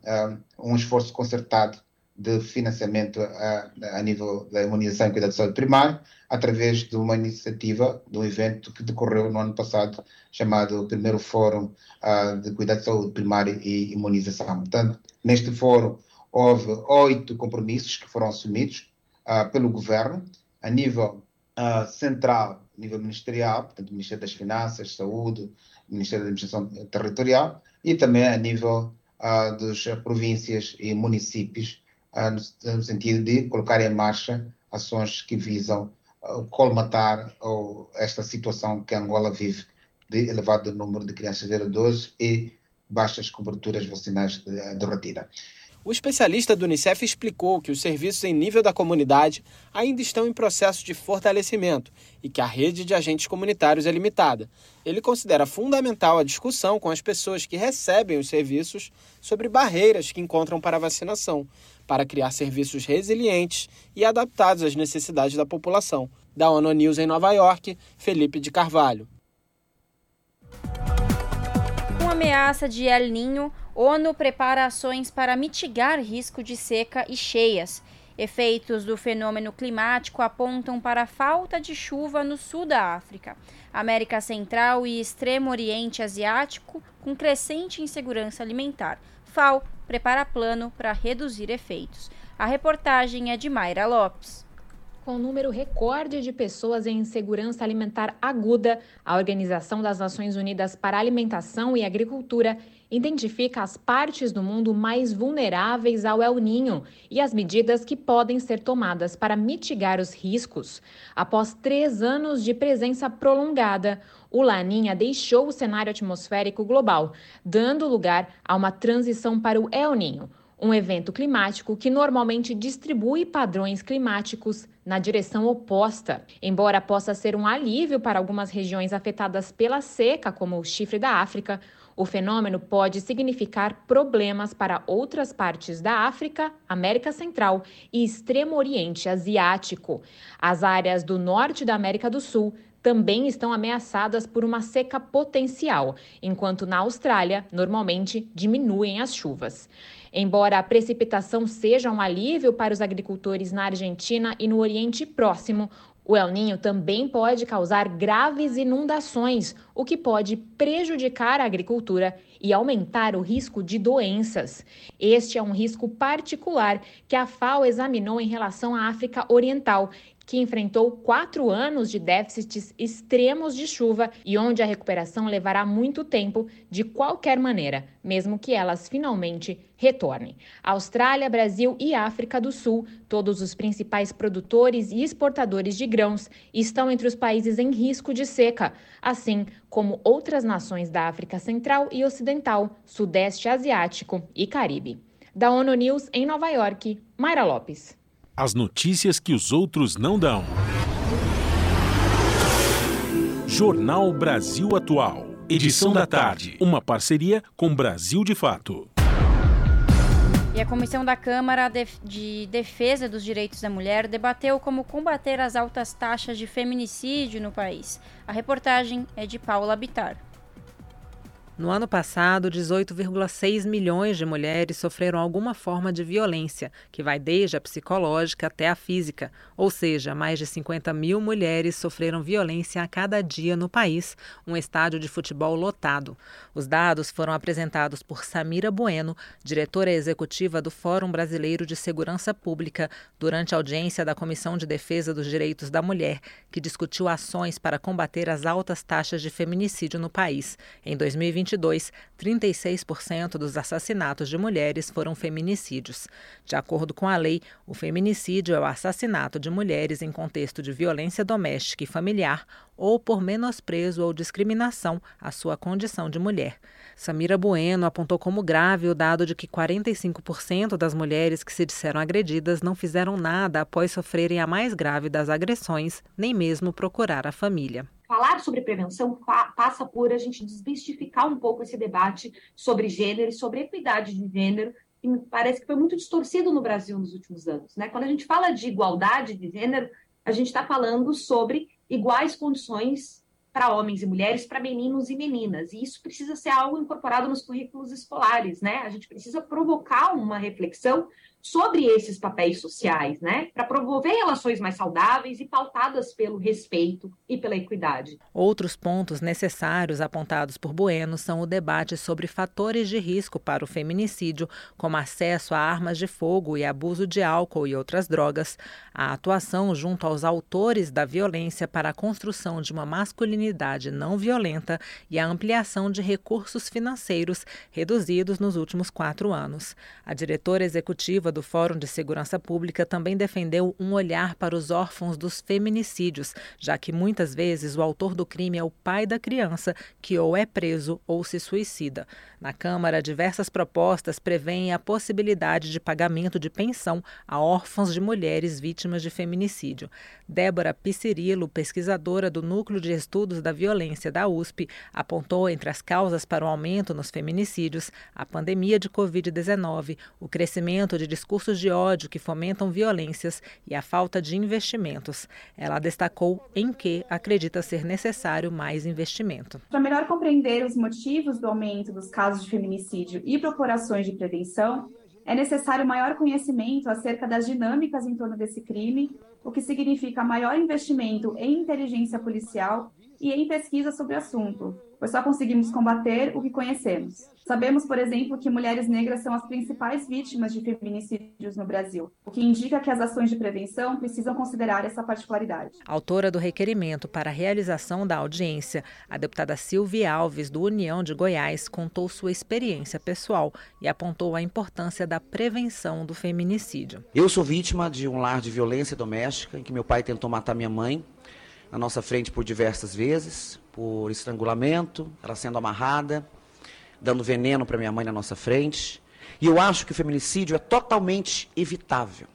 um esforço concertado de financiamento a, a, nível da imunização e cuidado de saúde primário, através de uma iniciativa, de um evento que decorreu no ano passado, chamado Primeiro Fórum uh, de Cuidado de Saúde Primária e Imunização. Portanto, neste fórum houve oito compromissos que foram assumidos uh, pelo governo a nível uh, central, a nível ministerial, portanto, Ministério das Finanças, Saúde, Ministério da Administração Territorial e também a nível uh, das províncias e municípios, no, no, sentido de colocar em marcha ações que visam colmatar esta situação que Angola vive de elevado número de crianças de 0 e baixas coberturas vacinais de, de rotina. O especialista do Unicef explicou que os serviços em nível da comunidade ainda estão em processo de fortalecimento e que a rede de agentes comunitários é limitada. Ele considera fundamental a discussão com as pessoas que recebem os serviços sobre barreiras que encontram para a vacinação, para criar serviços resilientes e adaptados às necessidades da população. Da ONU News em Nova York, Felipe de Carvalho. Ameaça de El Ninho, ONU prepara ações para mitigar risco de seca e cheias. Efeitos do fenômeno climático apontam para a falta de chuva no sul da África, América Central e Extremo Oriente Asiático, com crescente insegurança alimentar. FAO prepara plano para reduzir efeitos. A reportagem é de Mayra Lopes. Com um número recorde de pessoas em insegurança alimentar aguda, a Organização das Nações Unidas para Alimentação e Agricultura identifica as partes do mundo mais vulneráveis ao El Ninho e as medidas que podem ser tomadas para mitigar os riscos. Após três anos de presença prolongada, o Laninha deixou o cenário atmosférico global, dando lugar a uma transição para o El Ninho um evento climático que normalmente distribui padrões climáticos na direção oposta. Embora possa ser um alívio para algumas regiões afetadas pela seca, como o chifre da África, o fenômeno pode significar problemas para outras partes da África, América Central e Extremo Oriente Asiático. As áreas do norte da América do Sul também estão ameaçadas por uma seca potencial, enquanto na Austrália, normalmente, diminuem as chuvas. Embora a precipitação seja um alívio para os agricultores na Argentina e no Oriente Próximo, o El Ninho também pode causar graves inundações, o que pode prejudicar a agricultura e aumentar o risco de doenças. Este é um risco particular que a FAO examinou em relação à África Oriental que enfrentou quatro anos de déficits extremos de chuva e onde a recuperação levará muito tempo de qualquer maneira, mesmo que elas finalmente retornem. Austrália, Brasil e África do Sul, todos os principais produtores e exportadores de grãos, estão entre os países em risco de seca, assim como outras nações da África Central e Ocidental, Sudeste Asiático e Caribe. Da ONU News em Nova York, Mayra Lopes. As notícias que os outros não dão. Jornal Brasil Atual. Edição da tarde. Uma parceria com Brasil de Fato. E a Comissão da Câmara de Defesa dos Direitos da Mulher debateu como combater as altas taxas de feminicídio no país. A reportagem é de Paula Bitar. No ano passado, 18,6 milhões de mulheres sofreram alguma forma de violência, que vai desde a psicológica até a física, ou seja, mais de 50 mil mulheres sofreram violência a cada dia no país, um estádio de futebol lotado. Os dados foram apresentados por Samira Bueno, diretora executiva do Fórum Brasileiro de Segurança Pública, durante a audiência da Comissão de Defesa dos Direitos da Mulher, que discutiu ações para combater as altas taxas de feminicídio no país. Em 2020, 2022, 36% dos assassinatos de mulheres foram feminicídios. De acordo com a lei, o feminicídio é o assassinato de mulheres em contexto de violência doméstica e familiar ou por menosprezo ou discriminação à sua condição de mulher. Samira Bueno apontou como grave o dado de que 45% das mulheres que se disseram agredidas não fizeram nada após sofrerem a mais grave das agressões, nem mesmo procurar a família falar sobre prevenção passa por a gente desmistificar um pouco esse debate sobre gênero e sobre equidade de gênero, que me parece que foi muito distorcido no Brasil nos últimos anos. Né? Quando a gente fala de igualdade de gênero, a gente está falando sobre iguais condições para homens e mulheres, para meninos e meninas. E isso precisa ser algo incorporado nos currículos escolares, né? A gente precisa provocar uma reflexão sobre esses papéis sociais, né, para promover relações mais saudáveis e pautadas pelo respeito e pela equidade. Outros pontos necessários apontados por Bueno são o debate sobre fatores de risco para o feminicídio, como acesso a armas de fogo e abuso de álcool e outras drogas, a atuação junto aos autores da violência para a construção de uma masculinidade não violenta e a ampliação de recursos financeiros reduzidos nos últimos quatro anos. A diretora executiva do Fórum de Segurança Pública também defendeu um olhar para os órfãos dos feminicídios, já que muitas vezes o autor do crime é o pai da criança, que ou é preso ou se suicida. Na Câmara, diversas propostas prevêem a possibilidade de pagamento de pensão a órfãos de mulheres vítimas de feminicídio. Débora Piscirilo, pesquisadora do Núcleo de Estudos da Violência da USP, apontou entre as causas para o aumento nos feminicídios a pandemia de Covid-19, o crescimento de discursos de ódio que fomentam violências e a falta de investimentos. Ela destacou em que acredita ser necessário mais investimento. Para melhor compreender os motivos do aumento dos casos de feminicídio e procurações de prevenção, é necessário maior conhecimento acerca das dinâmicas em torno desse crime, o que significa maior investimento em inteligência policial e em pesquisa sobre o assunto, pois só conseguimos combater o que conhecemos. Sabemos, por exemplo, que mulheres negras são as principais vítimas de feminicídios no Brasil, o que indica que as ações de prevenção precisam considerar essa particularidade. Autora do requerimento para a realização da audiência, a deputada Silvia Alves, do União de Goiás, contou sua experiência pessoal e apontou a importância da prevenção do feminicídio. Eu sou vítima de um lar de violência doméstica em que meu pai tentou matar minha mãe na nossa frente por diversas vezes, por estrangulamento, ela sendo amarrada, dando veneno para minha mãe na nossa frente. E eu acho que o feminicídio é totalmente evitável.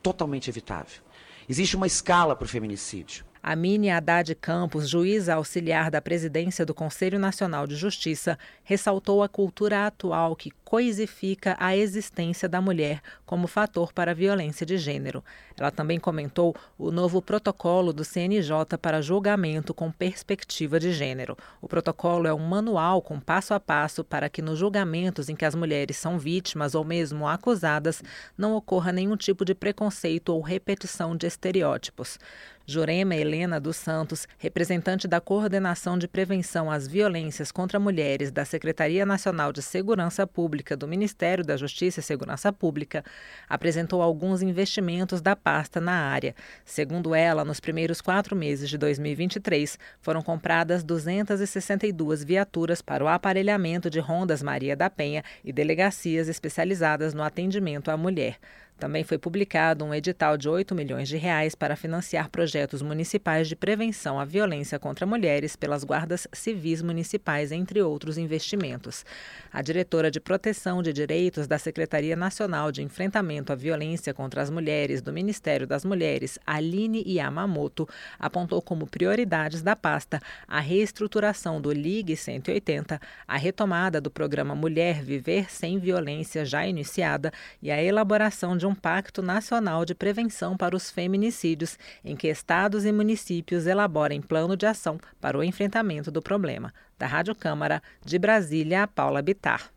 Totalmente evitável. Existe uma escala para o feminicídio. Amine Haddad Campos, juíza auxiliar da presidência do Conselho Nacional de Justiça, ressaltou a cultura atual que coisifica a existência da mulher como fator para a violência de gênero. Ela também comentou o novo protocolo do CNJ para julgamento com perspectiva de gênero. O protocolo é um manual com passo a passo para que nos julgamentos em que as mulheres são vítimas ou mesmo acusadas não ocorra nenhum tipo de preconceito ou repetição de estereótipos. Jurema Helena dos Santos, representante da Coordenação de Prevenção às Violências contra Mulheres da Secretaria Nacional de Segurança Pública do Ministério da Justiça e Segurança Pública, apresentou alguns investimentos da pasta na área. Segundo ela, nos primeiros quatro meses de 2023, foram compradas 262 viaturas para o aparelhamento de rondas Maria da Penha e delegacias especializadas no atendimento à mulher. Também foi publicado um edital de 8 milhões de reais para financiar projetos municipais de prevenção à violência contra mulheres pelas guardas civis municipais, entre outros investimentos. A diretora de Proteção de Direitos da Secretaria Nacional de Enfrentamento à Violência contra as Mulheres do Ministério das Mulheres, Aline Yamamoto, apontou como prioridades da pasta a reestruturação do Ligue 180, a retomada do programa Mulher Viver Sem Violência já iniciada e a elaboração de de um Pacto Nacional de Prevenção para os Feminicídios, em que estados e municípios elaborem plano de ação para o enfrentamento do problema. Da Rádio Câmara, de Brasília, Paula Bitar.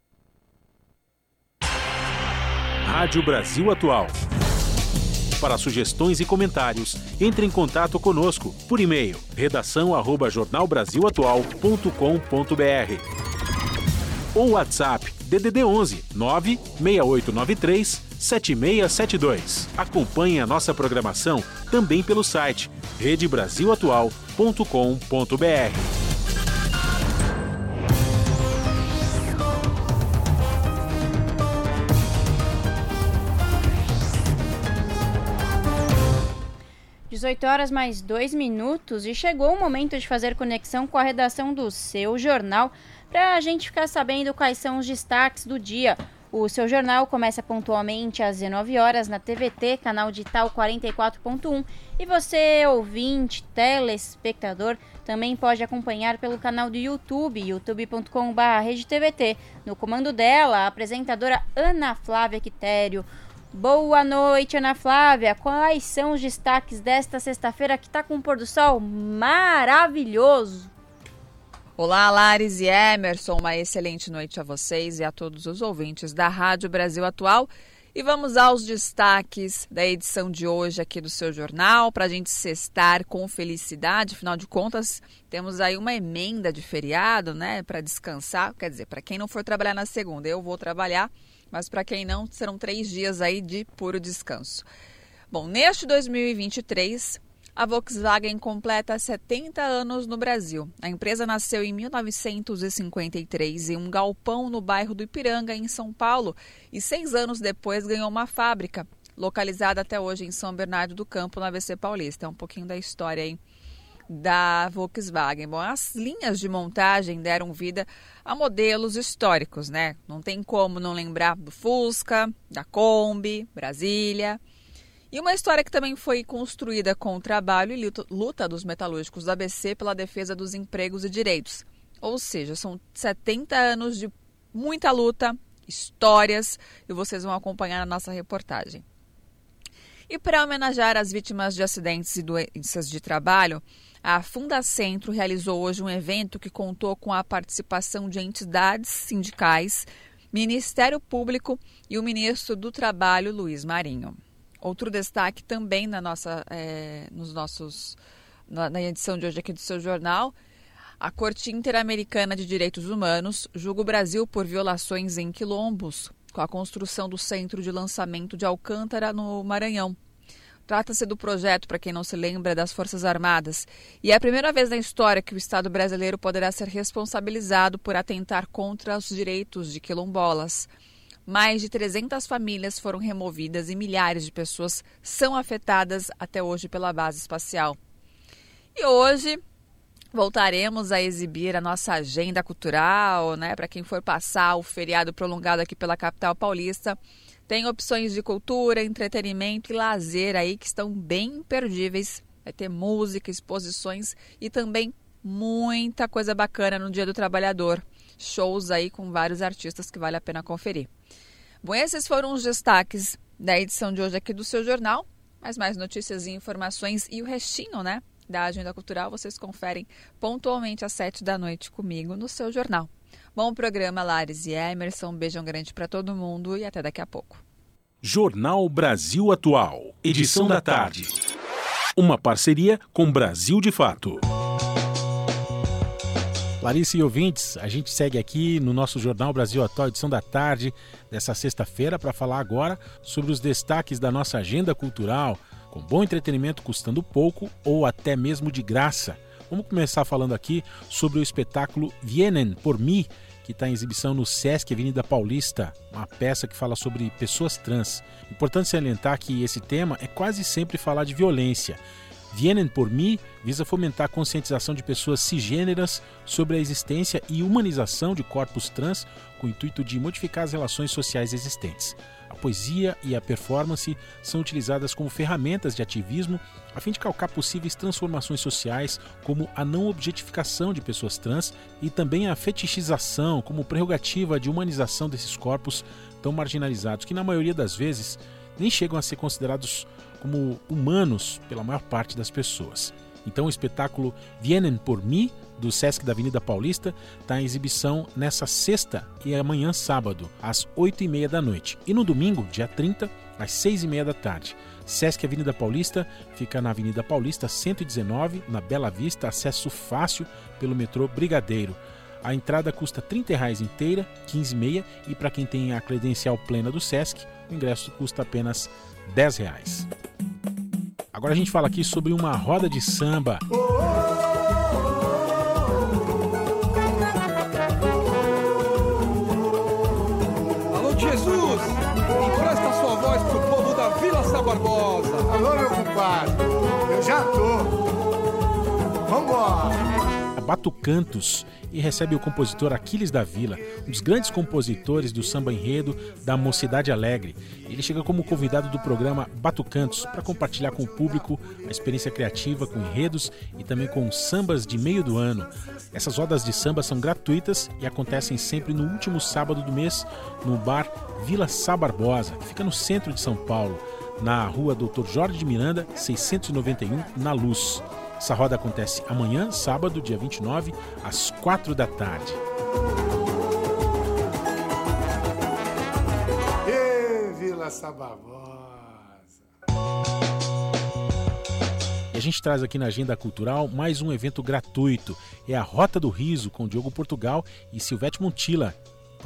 Rádio Brasil Atual. Para sugestões e comentários, entre em contato conosco por e-mail redação@jornalbrazilatual.com.br ou WhatsApp DDD 11 96893 7672. Acompanhe a nossa programação também pelo site redebrasilatual.com.br. Dezoito horas mais dois minutos e chegou o momento de fazer conexão com a redação do seu jornal para a gente ficar sabendo quais são os destaques do dia. O seu jornal começa pontualmente às 19 horas na TVT, canal digital 44.1. E você, ouvinte, telespectador, também pode acompanhar pelo canal do YouTube, youtube.com.br. No comando dela, a apresentadora Ana Flávia Quitério. Boa noite, Ana Flávia. Quais são os destaques desta sexta-feira que está com um pôr do sol maravilhoso? Olá, Lares e Emerson, uma excelente noite a vocês e a todos os ouvintes da Rádio Brasil Atual. E vamos aos destaques da edição de hoje aqui do seu jornal, para a gente cestar com felicidade. Afinal de contas, temos aí uma emenda de feriado, né, para descansar. Quer dizer, para quem não for trabalhar na segunda, eu vou trabalhar, mas para quem não, serão três dias aí de puro descanso. Bom, neste 2023, a Volkswagen completa 70 anos no Brasil. A empresa nasceu em 1953 em um galpão no bairro do Ipiranga, em São Paulo, e seis anos depois ganhou uma fábrica, localizada até hoje em São Bernardo do Campo, na ABC Paulista. É um pouquinho da história aí da Volkswagen. Bom, as linhas de montagem deram vida a modelos históricos, né? Não tem como não lembrar do Fusca, da Kombi, Brasília. E uma história que também foi construída com o trabalho e luta dos metalúrgicos da ABC pela defesa dos empregos e direitos. Ou seja, são 70 anos de muita luta, histórias, e vocês vão acompanhar na nossa reportagem. E para homenagear as vítimas de acidentes e doenças de trabalho, a Fundacentro realizou hoje um evento que contou com a participação de entidades sindicais, Ministério Público e o ministro do Trabalho, Luiz Marinho. Outro destaque também na nossa, é, nos nossos, na, na edição de hoje aqui do seu jornal, a Corte Interamericana de Direitos Humanos julga o Brasil por violações em quilombos, com a construção do centro de lançamento de Alcântara, no Maranhão. Trata-se do projeto, para quem não se lembra, das Forças Armadas, e é a primeira vez na história que o Estado brasileiro poderá ser responsabilizado por atentar contra os direitos de quilombolas. Mais de 300 famílias foram removidas e milhares de pessoas são afetadas até hoje pela base espacial. E hoje voltaremos a exibir a nossa agenda cultural, né? Para quem for passar o feriado prolongado aqui pela capital paulista, tem opções de cultura, entretenimento e lazer aí que estão bem imperdíveis. Vai ter música, exposições e também muita coisa bacana no Dia do Trabalhador. Shows aí com vários artistas que vale a pena conferir. Bom, esses foram os destaques da edição de hoje aqui do seu jornal. Mas mais notícias e informações e o restinho, né? Da agenda cultural vocês conferem pontualmente às sete da noite comigo no seu jornal. Bom programa, Lares e Emerson. Um beijão grande para todo mundo e até daqui a pouco. Jornal Brasil Atual, edição da tarde. Uma parceria com Brasil de Fato. Larissa e ouvintes, a gente segue aqui no nosso Jornal Brasil Atual, edição da tarde dessa sexta-feira, para falar agora sobre os destaques da nossa agenda cultural, com bom entretenimento custando pouco ou até mesmo de graça. Vamos começar falando aqui sobre o espetáculo Vienen por mim, que está em exibição no Sesc Avenida Paulista, uma peça que fala sobre pessoas trans. Importante salientar que esse tema é quase sempre falar de violência. Vienen por mim visa fomentar a conscientização de pessoas cisgêneras sobre a existência e humanização de corpos trans com o intuito de modificar as relações sociais existentes. A poesia e a performance são utilizadas como ferramentas de ativismo a fim de calcar possíveis transformações sociais, como a não objetificação de pessoas trans e também a fetichização como prerrogativa de humanização desses corpos tão marginalizados que, na maioria das vezes, nem chegam a ser considerados como humanos pela maior parte das pessoas. Então o espetáculo Vienen por mim, do Sesc da Avenida Paulista, está em exibição nessa sexta e amanhã sábado, às 8 e meia da noite. E no domingo, dia 30, às 6 e meia da tarde. Sesc Avenida Paulista fica na Avenida Paulista 119, na Bela Vista, acesso fácil pelo metrô Brigadeiro. A entrada custa R$ 30 inteira, 15 meia, e para quem tem a credencial plena do Sesc, o ingresso custa apenas 10 reais. Agora a gente fala aqui sobre uma roda de samba. Alô Jesus, empresta sua voz pro povo da Vila Sabarbosa. Alô meu compadre, eu já tô. Vambora. Batucantos e recebe o compositor Aquiles da Vila, um dos grandes compositores do samba enredo da Mocidade Alegre. Ele chega como convidado do programa Batucantos para compartilhar com o público a experiência criativa com enredos e também com sambas de meio do ano. Essas rodas de samba são gratuitas e acontecem sempre no último sábado do mês no bar Vila Sá Barbosa, que fica no centro de São Paulo, na rua Doutor Jorge de Miranda, 691, na Luz. Essa roda acontece amanhã, sábado, dia 29, às 4 da tarde. Ê, Vila Sababosa! E a gente traz aqui na Agenda Cultural mais um evento gratuito. É a Rota do Riso com Diogo Portugal e Silvete Montilla.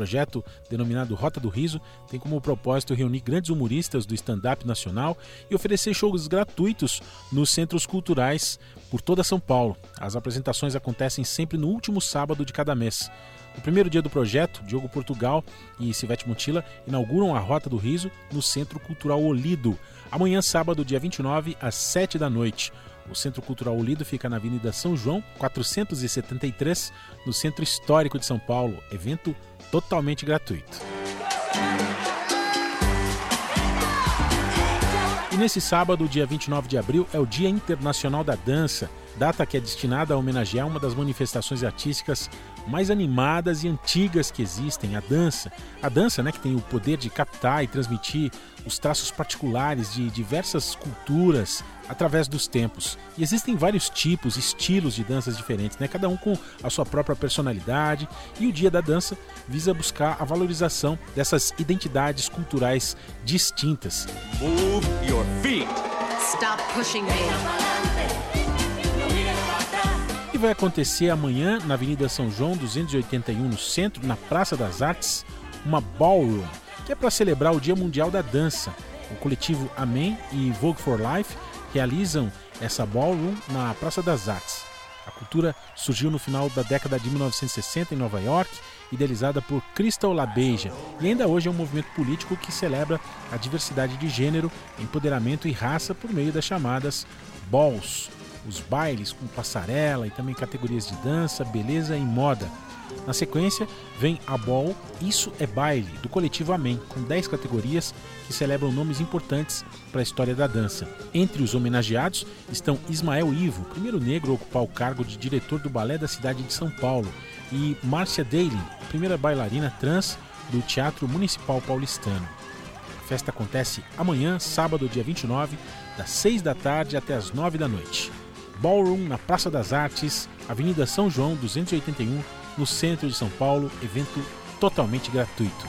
Projeto, denominado Rota do Riso, tem como propósito reunir grandes humoristas do stand-up nacional e oferecer shows gratuitos nos centros culturais por toda São Paulo. As apresentações acontecem sempre no último sábado de cada mês. No primeiro dia do projeto, Diogo Portugal e Sivete Mutila inauguram a Rota do Riso no Centro Cultural Olido, amanhã, sábado, dia 29, às 7 da noite. O Centro Cultural Olido fica na Avenida São João, 473, no Centro Histórico de São Paulo. Evento totalmente gratuito. E nesse sábado, dia 29 de abril, é o Dia Internacional da Dança, data que é destinada a homenagear uma das manifestações artísticas mais animadas e antigas que existem, a dança. A dança, né, que tem o poder de captar e transmitir os traços particulares de diversas culturas através dos tempos. E existem vários tipos, estilos de danças diferentes, né, cada um com a sua própria personalidade. E o Dia da Dança visa buscar a valorização dessas identidades culturais distintas. Move your feet. Stop pushing me vai acontecer amanhã na Avenida São João 281, no centro, na Praça das Artes, uma ballroom, que é para celebrar o Dia Mundial da Dança. O coletivo Amém e Vogue for Life realizam essa ballroom na Praça das Artes. A cultura surgiu no final da década de 1960 em Nova York, idealizada por Crystal LaBeija, e ainda hoje é um movimento político que celebra a diversidade de gênero, empoderamento e raça por meio das chamadas balls, os bailes com passarela e também categorias de dança, beleza e moda. Na sequência, vem a Ball Isso é Baile, do coletivo Amém, com 10 categorias que celebram nomes importantes para a história da dança. Entre os homenageados estão Ismael Ivo, primeiro negro a ocupar o cargo de diretor do balé da cidade de São Paulo, e Márcia Daly, primeira bailarina trans do Teatro Municipal Paulistano. A festa acontece amanhã, sábado, dia 29, das 6 da tarde até as 9 da noite. Ballroom na Praça das Artes, Avenida São João 281, no centro de São Paulo, evento totalmente gratuito.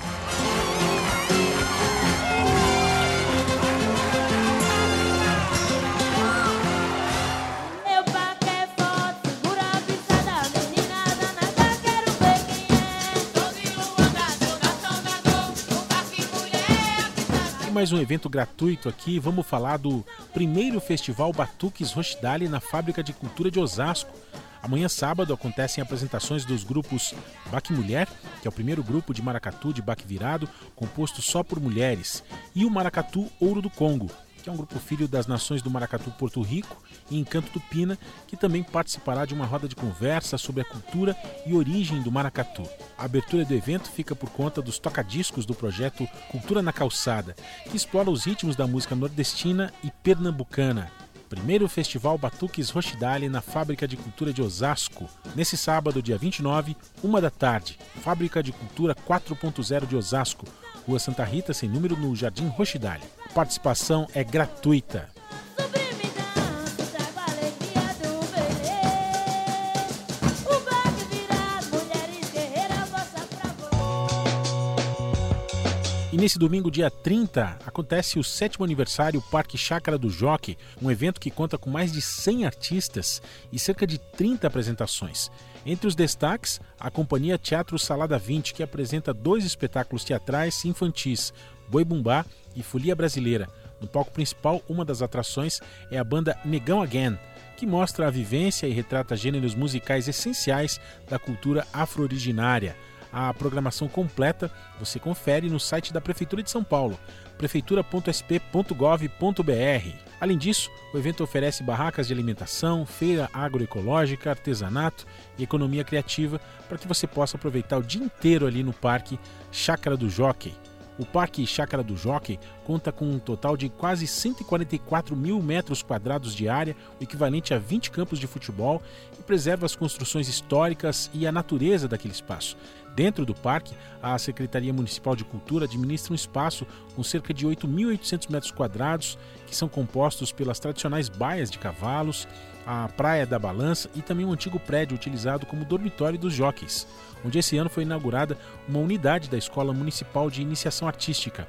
mais um evento gratuito aqui. Vamos falar do primeiro festival Batuques Rochdale na Fábrica de Cultura de Osasco. Amanhã, sábado, acontecem apresentações dos grupos Baque Mulher, que é o primeiro grupo de maracatu de baque virado, composto só por mulheres, e o Maracatu Ouro do Congo, que é um grupo filho das nações do Maracatu Porto Rico e Encanto do Pina, que também participará de uma roda de conversa sobre a cultura e origem do maracatu. A abertura do evento fica por conta dos tocadiscos do projeto Cultura na Calçada, que explora os ritmos da música nordestina e pernambucana. Primeiro Festival Batuques Rochidale na Fábrica de Cultura de Osasco, nesse sábado, dia 29, uma da tarde. Fábrica de Cultura 4.0 de Osasco, Rua Santa Rita, sem número, no Jardim Rochidale. Participação é gratuita. E nesse domingo, dia 30, acontece o sétimo aniversário Parque Chácara do Jockey, um evento que conta com mais de 100 artistas e cerca de 30 apresentações. Entre os destaques, a companhia Teatro Salada 20, que apresenta dois espetáculos teatrais infantis, Boi Bumbá e Folia Brasileira. No palco principal, uma das atrações é a banda Negão Again, que mostra a vivência e retrata gêneros musicais essenciais da cultura afro-originária. A programação completa você confere no site da Prefeitura de São Paulo, prefeitura.sp.gov.br. Além disso, o evento oferece barracas de alimentação, feira agroecológica, artesanato e economia criativa para que você possa aproveitar o dia inteiro ali no Parque Chácara do Jockey. O Parque Chácara do Jockey conta com um total de quase 144 mil metros quadrados de área, o equivalente a 20 campos de futebol, e preserva as construções históricas e a natureza daquele espaço. Dentro do parque, a Secretaria Municipal de Cultura administra um espaço com cerca de 8.800 metros quadrados, que são compostos pelas tradicionais baias de cavalos, a Praia da Balança e também um antigo prédio utilizado como dormitório dos jockeys, onde esse ano foi inaugurada uma unidade da Escola Municipal de Iniciação Artística.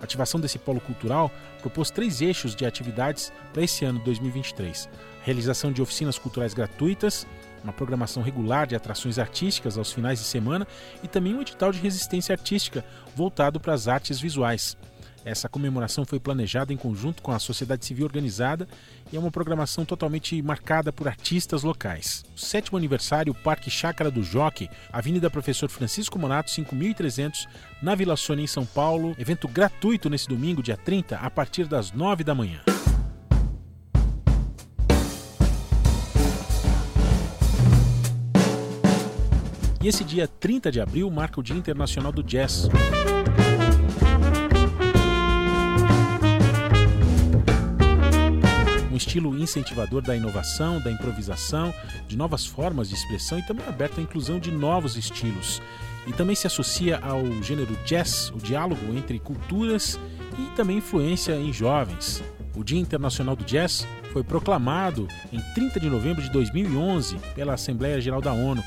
A ativação desse polo cultural propôs três eixos de atividades para esse ano 2023: realização de oficinas culturais gratuitas, uma programação regular de atrações artísticas aos finais de semana e também um edital de resistência artística voltado para as artes visuais. Essa comemoração foi planejada em conjunto com a sociedade civil organizada e é uma programação totalmente marcada por artistas locais. O sétimo aniversário Parque Chácara do Jockey, Avenida Professor Francisco Monato 5300, na Vila Sônia em São Paulo. Evento gratuito nesse domingo, dia 30, a partir das 9 da manhã. Esse dia 30 de abril marca o Dia Internacional do Jazz. um estilo incentivador da inovação, da improvisação, de novas formas de expressão e também aberto à inclusão de novos estilos. E também se associa ao gênero jazz, o diálogo entre culturas e também influência em jovens. O Dia Internacional do Jazz foi proclamado em 30 de novembro de 2011 pela Assembleia Geral da ONU,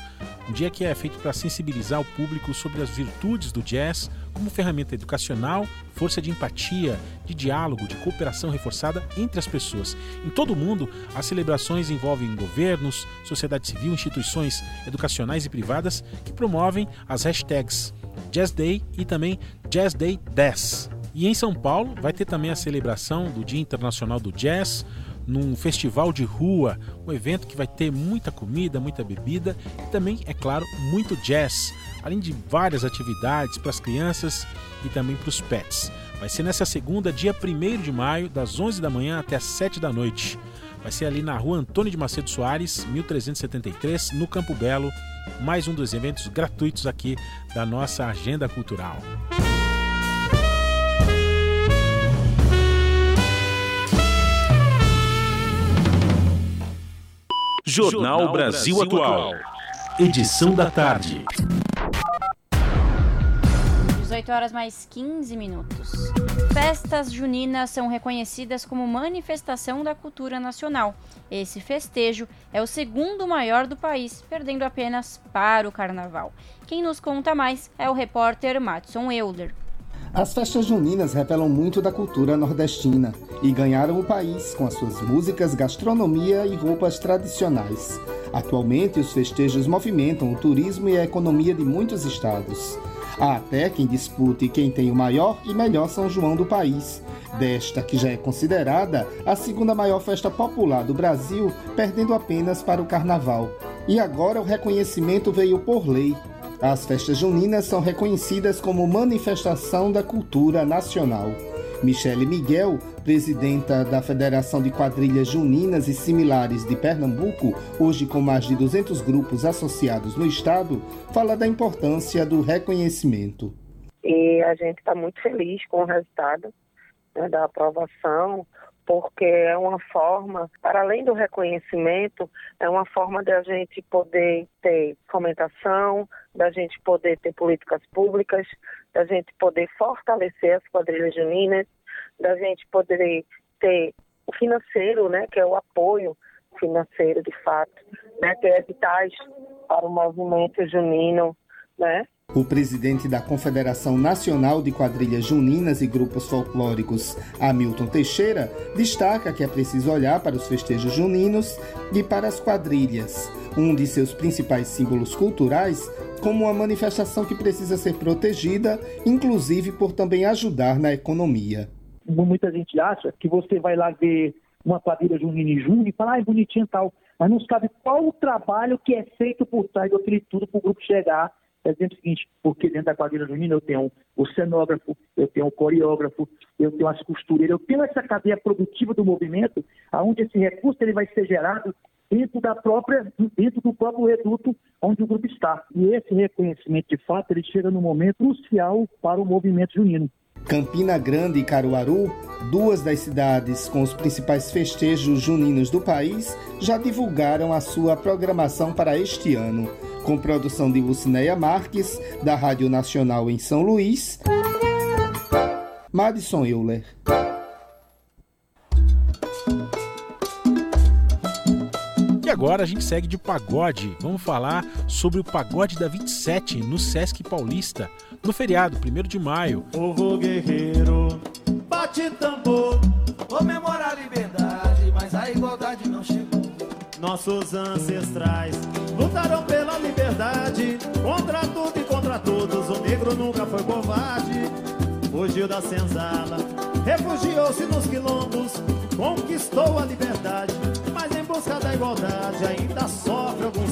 um dia que é feito para sensibilizar o público sobre as virtudes do jazz como ferramenta educacional, força de empatia, de diálogo, de cooperação reforçada entre as pessoas. Em todo o mundo, as celebrações envolvem governos, sociedade civil, instituições educacionais e privadas que promovem as hashtags Jazz Day e também Jazz Day 10. E em São Paulo vai ter também a celebração do Dia Internacional do Jazz, num festival de rua, um evento que vai ter muita comida, muita bebida e também, é claro, muito jazz, além de várias atividades para as crianças e também para os pets. Vai ser nessa segunda, dia 1 de maio, das 11 da manhã até as 7 da noite. Vai ser ali na rua Antônio de Macedo Soares, 1373, no Campo Belo. Mais um dos eventos gratuitos aqui da nossa agenda cultural. Jornal Brasil Atual. Edição da tarde. 18 horas mais 15 minutos. Festas juninas são reconhecidas como manifestação da cultura nacional. Esse festejo é o segundo maior do país, perdendo apenas para o carnaval. Quem nos conta mais é o repórter Matson Euler. As festas juninas revelam muito da cultura nordestina e ganharam o país com as suas músicas, gastronomia e roupas tradicionais. Atualmente, os festejos movimentam o turismo e a economia de muitos estados. Há até quem dispute quem tem o maior e melhor São João do país, desta que já é considerada a segunda maior festa popular do Brasil, perdendo apenas para o Carnaval. E agora o reconhecimento veio por lei, as festas juninas são reconhecidas como manifestação da cultura nacional. Michele Miguel, presidenta da Federação de Quadrilhas Juninas e Similares de Pernambuco, hoje com mais de 200 grupos associados no estado, fala da importância do reconhecimento. E a gente está muito feliz com o resultado né, da aprovação porque é uma forma, para além do reconhecimento, é uma forma de a gente poder ter fomentação, da gente poder ter políticas públicas, da gente poder fortalecer as quadrilhas juninas, da gente poder ter o financeiro, né, que é o apoio financeiro de fato, né, ter editais para o movimento junino, né, o presidente da Confederação Nacional de Quadrilhas Juninas e Grupos Folclóricos, Hamilton Teixeira, destaca que é preciso olhar para os festejos juninos e para as quadrilhas, um de seus principais símbolos culturais, como uma manifestação que precisa ser protegida, inclusive por também ajudar na economia. Muita gente acha que você vai lá ver uma quadrilha junina em junho e fala, ah, é bonitinho e tal, mas não sabe qual o trabalho que é feito por trás daquele tudo para o grupo chegar é o seguinte, porque dentro da quadrilha junina eu tenho o cenógrafo, eu tenho o coreógrafo, eu tenho as costureiras, eu tenho essa cadeia produtiva do movimento, aonde esse recurso ele vai ser gerado dentro da própria, dentro do próprio reduto onde o grupo está. E esse reconhecimento, de fato, ele chega no momento crucial para o movimento junino. Campina Grande e Caruaru, duas das cidades com os principais festejos juninos do país, já divulgaram a sua programação para este ano com produção de Lucinéia Marques, da Rádio Nacional em São Luís. Madison Euler. E agora a gente segue de pagode. Vamos falar sobre o Pagode da 27 no Sesc Paulista, no feriado, 1 de maio. Povo guerreiro, bate tambor, comemorar a liberdade, mas a igualdade não chegou. Nossos ancestrais lutaram pela liberdade. Contra tudo e contra todos, o negro nunca foi covarde. Fugiu da senzala, refugiou-se nos quilombos, conquistou a liberdade, busca da igualdade ainda sofre alguns.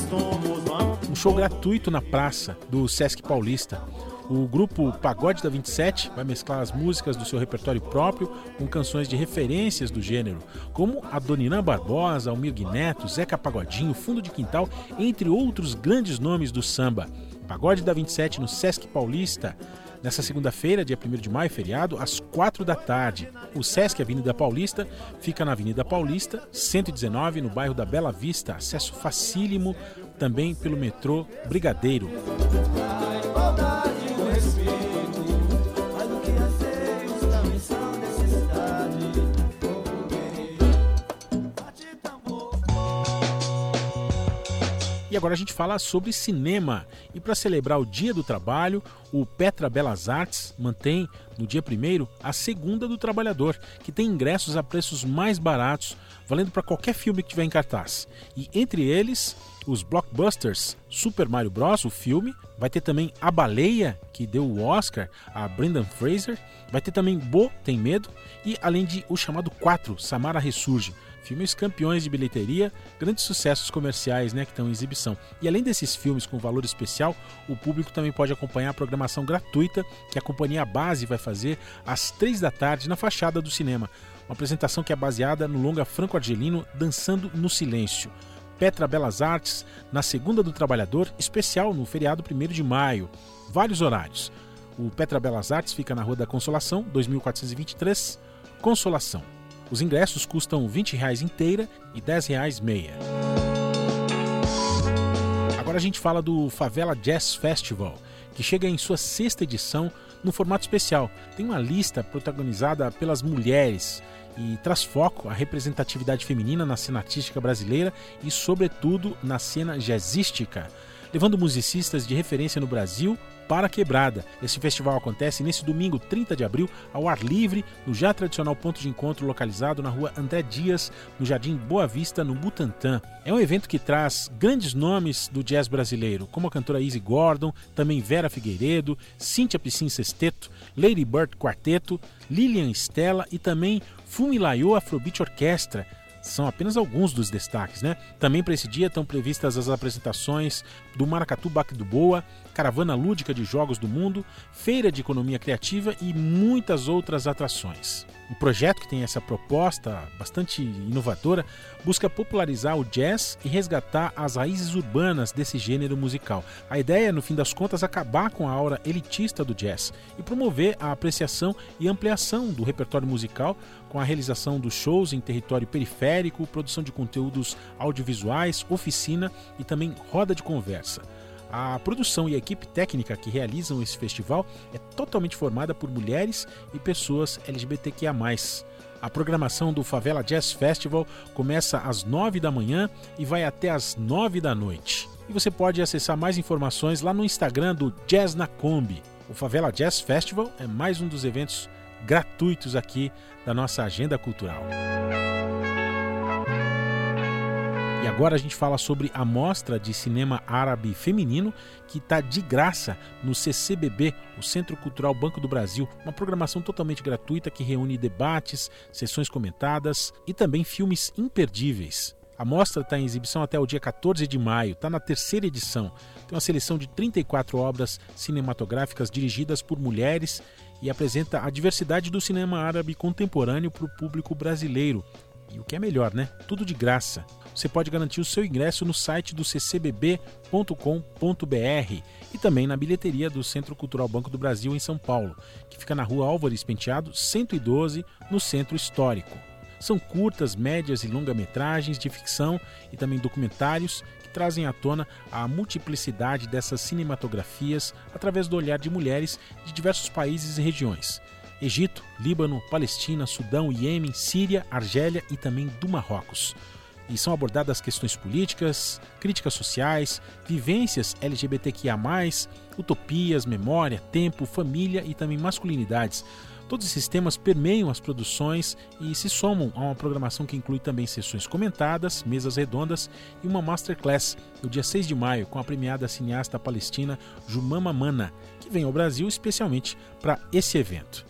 Um show gratuito na praça do Sesc Paulista. O grupo Pagode da 27 vai mesclar as músicas do seu repertório próprio com canções de referências do gênero, como a Doninã Barbosa, Almir Neto, Zeca Pagodinho, Fundo de Quintal, entre outros grandes nomes do samba. Pagode da 27 no Sesc Paulista. Nessa segunda-feira, dia 1 de maio, feriado, às 4 da tarde. O Sesc Avenida Paulista fica na Avenida Paulista, 119, no bairro da Bela Vista. Acesso facílimo também pelo metrô Brigadeiro. Agora a gente fala sobre cinema. E para celebrar o Dia do Trabalho, o Petra Belas Artes mantém no dia 1 a Segunda do Trabalhador, que tem ingressos a preços mais baratos, valendo para qualquer filme que tiver em cartaz. E entre eles, os blockbusters Super Mario Bros, o filme, vai ter também A Baleia, que deu o Oscar a Brendan Fraser, vai ter também Bo Tem Medo e além de o chamado 4, Samara Ressurge, Filmes campeões de bilheteria, grandes sucessos comerciais né, que estão em exibição. E além desses filmes com valor especial, o público também pode acompanhar a programação gratuita que a companhia Base vai fazer às três da tarde na fachada do cinema. Uma apresentação que é baseada no longa franco-argelino Dançando no Silêncio. Petra Belas Artes, na Segunda do Trabalhador, especial no feriado 1 de maio. Vários horários. O Petra Belas Artes fica na Rua da Consolação, 2423, Consolação. Os ingressos custam 20 reais inteira e 10 reais meia. Agora a gente fala do Favela Jazz Festival, que chega em sua sexta edição no formato especial. Tem uma lista protagonizada pelas mulheres e traz foco à representatividade feminina na cena artística brasileira e, sobretudo, na cena jazzística, levando musicistas de referência no Brasil para a Quebrada. Esse festival acontece nesse domingo, 30 de abril, ao ar livre, no já tradicional ponto de encontro localizado na rua André Dias, no Jardim Boa Vista, no Butantã. É um evento que traz grandes nomes do jazz brasileiro, como a cantora Izzy Gordon, também Vera Figueiredo, Cíntia Piscin Sesteto, Lady Bird Quarteto, Lilian Stella e também Fumilayo Afrobeat Orquestra, são apenas alguns dos destaques, né? Também para esse dia estão previstas as apresentações do Maracatu Baque do Boa, Caravana Lúdica de Jogos do Mundo, Feira de Economia Criativa e muitas outras atrações. Um projeto que tem essa proposta bastante inovadora busca popularizar o jazz e resgatar as raízes urbanas desse gênero musical. A ideia, no fim das contas, é acabar com a aura elitista do jazz e promover a apreciação e ampliação do repertório musical com a realização dos shows em território periférico, produção de conteúdos audiovisuais, oficina e também roda de conversa. A produção e a equipe técnica que realizam esse festival é totalmente formada por mulheres e pessoas LGBTQIA. A programação do Favela Jazz Festival começa às 9 da manhã e vai até às 9 da noite. E você pode acessar mais informações lá no Instagram do Jazz na Kombi. O Favela Jazz Festival é mais um dos eventos gratuitos aqui da nossa agenda cultural. E agora a gente fala sobre a mostra de cinema árabe feminino que está de graça no CCBB, o Centro Cultural Banco do Brasil, uma programação totalmente gratuita que reúne debates, sessões comentadas e também filmes imperdíveis. A mostra está em exibição até o dia 14 de maio, está na terceira edição. Tem uma seleção de 34 obras cinematográficas dirigidas por mulheres e apresenta a diversidade do cinema árabe contemporâneo para o público brasileiro. E o que é melhor, né? Tudo de graça. Você pode garantir o seu ingresso no site do ccbb.com.br e também na bilheteria do Centro Cultural Banco do Brasil em São Paulo, que fica na rua Álvares Penteado, 112, no Centro Histórico. São curtas, médias e longa-metragens de ficção e também documentários que trazem à tona a multiplicidade dessas cinematografias através do olhar de mulheres de diversos países e regiões. Egito, Líbano, Palestina, Sudão, Iêmen, Síria, Argélia e também do Marrocos. E são abordadas questões políticas, críticas sociais, vivências LGBTQIA, utopias, memória, tempo, família e também masculinidades. Todos esses temas permeiam as produções e se somam a uma programação que inclui também sessões comentadas, mesas redondas e uma masterclass no dia 6 de maio com a premiada cineasta palestina Jumama Mana, que vem ao Brasil especialmente para esse evento.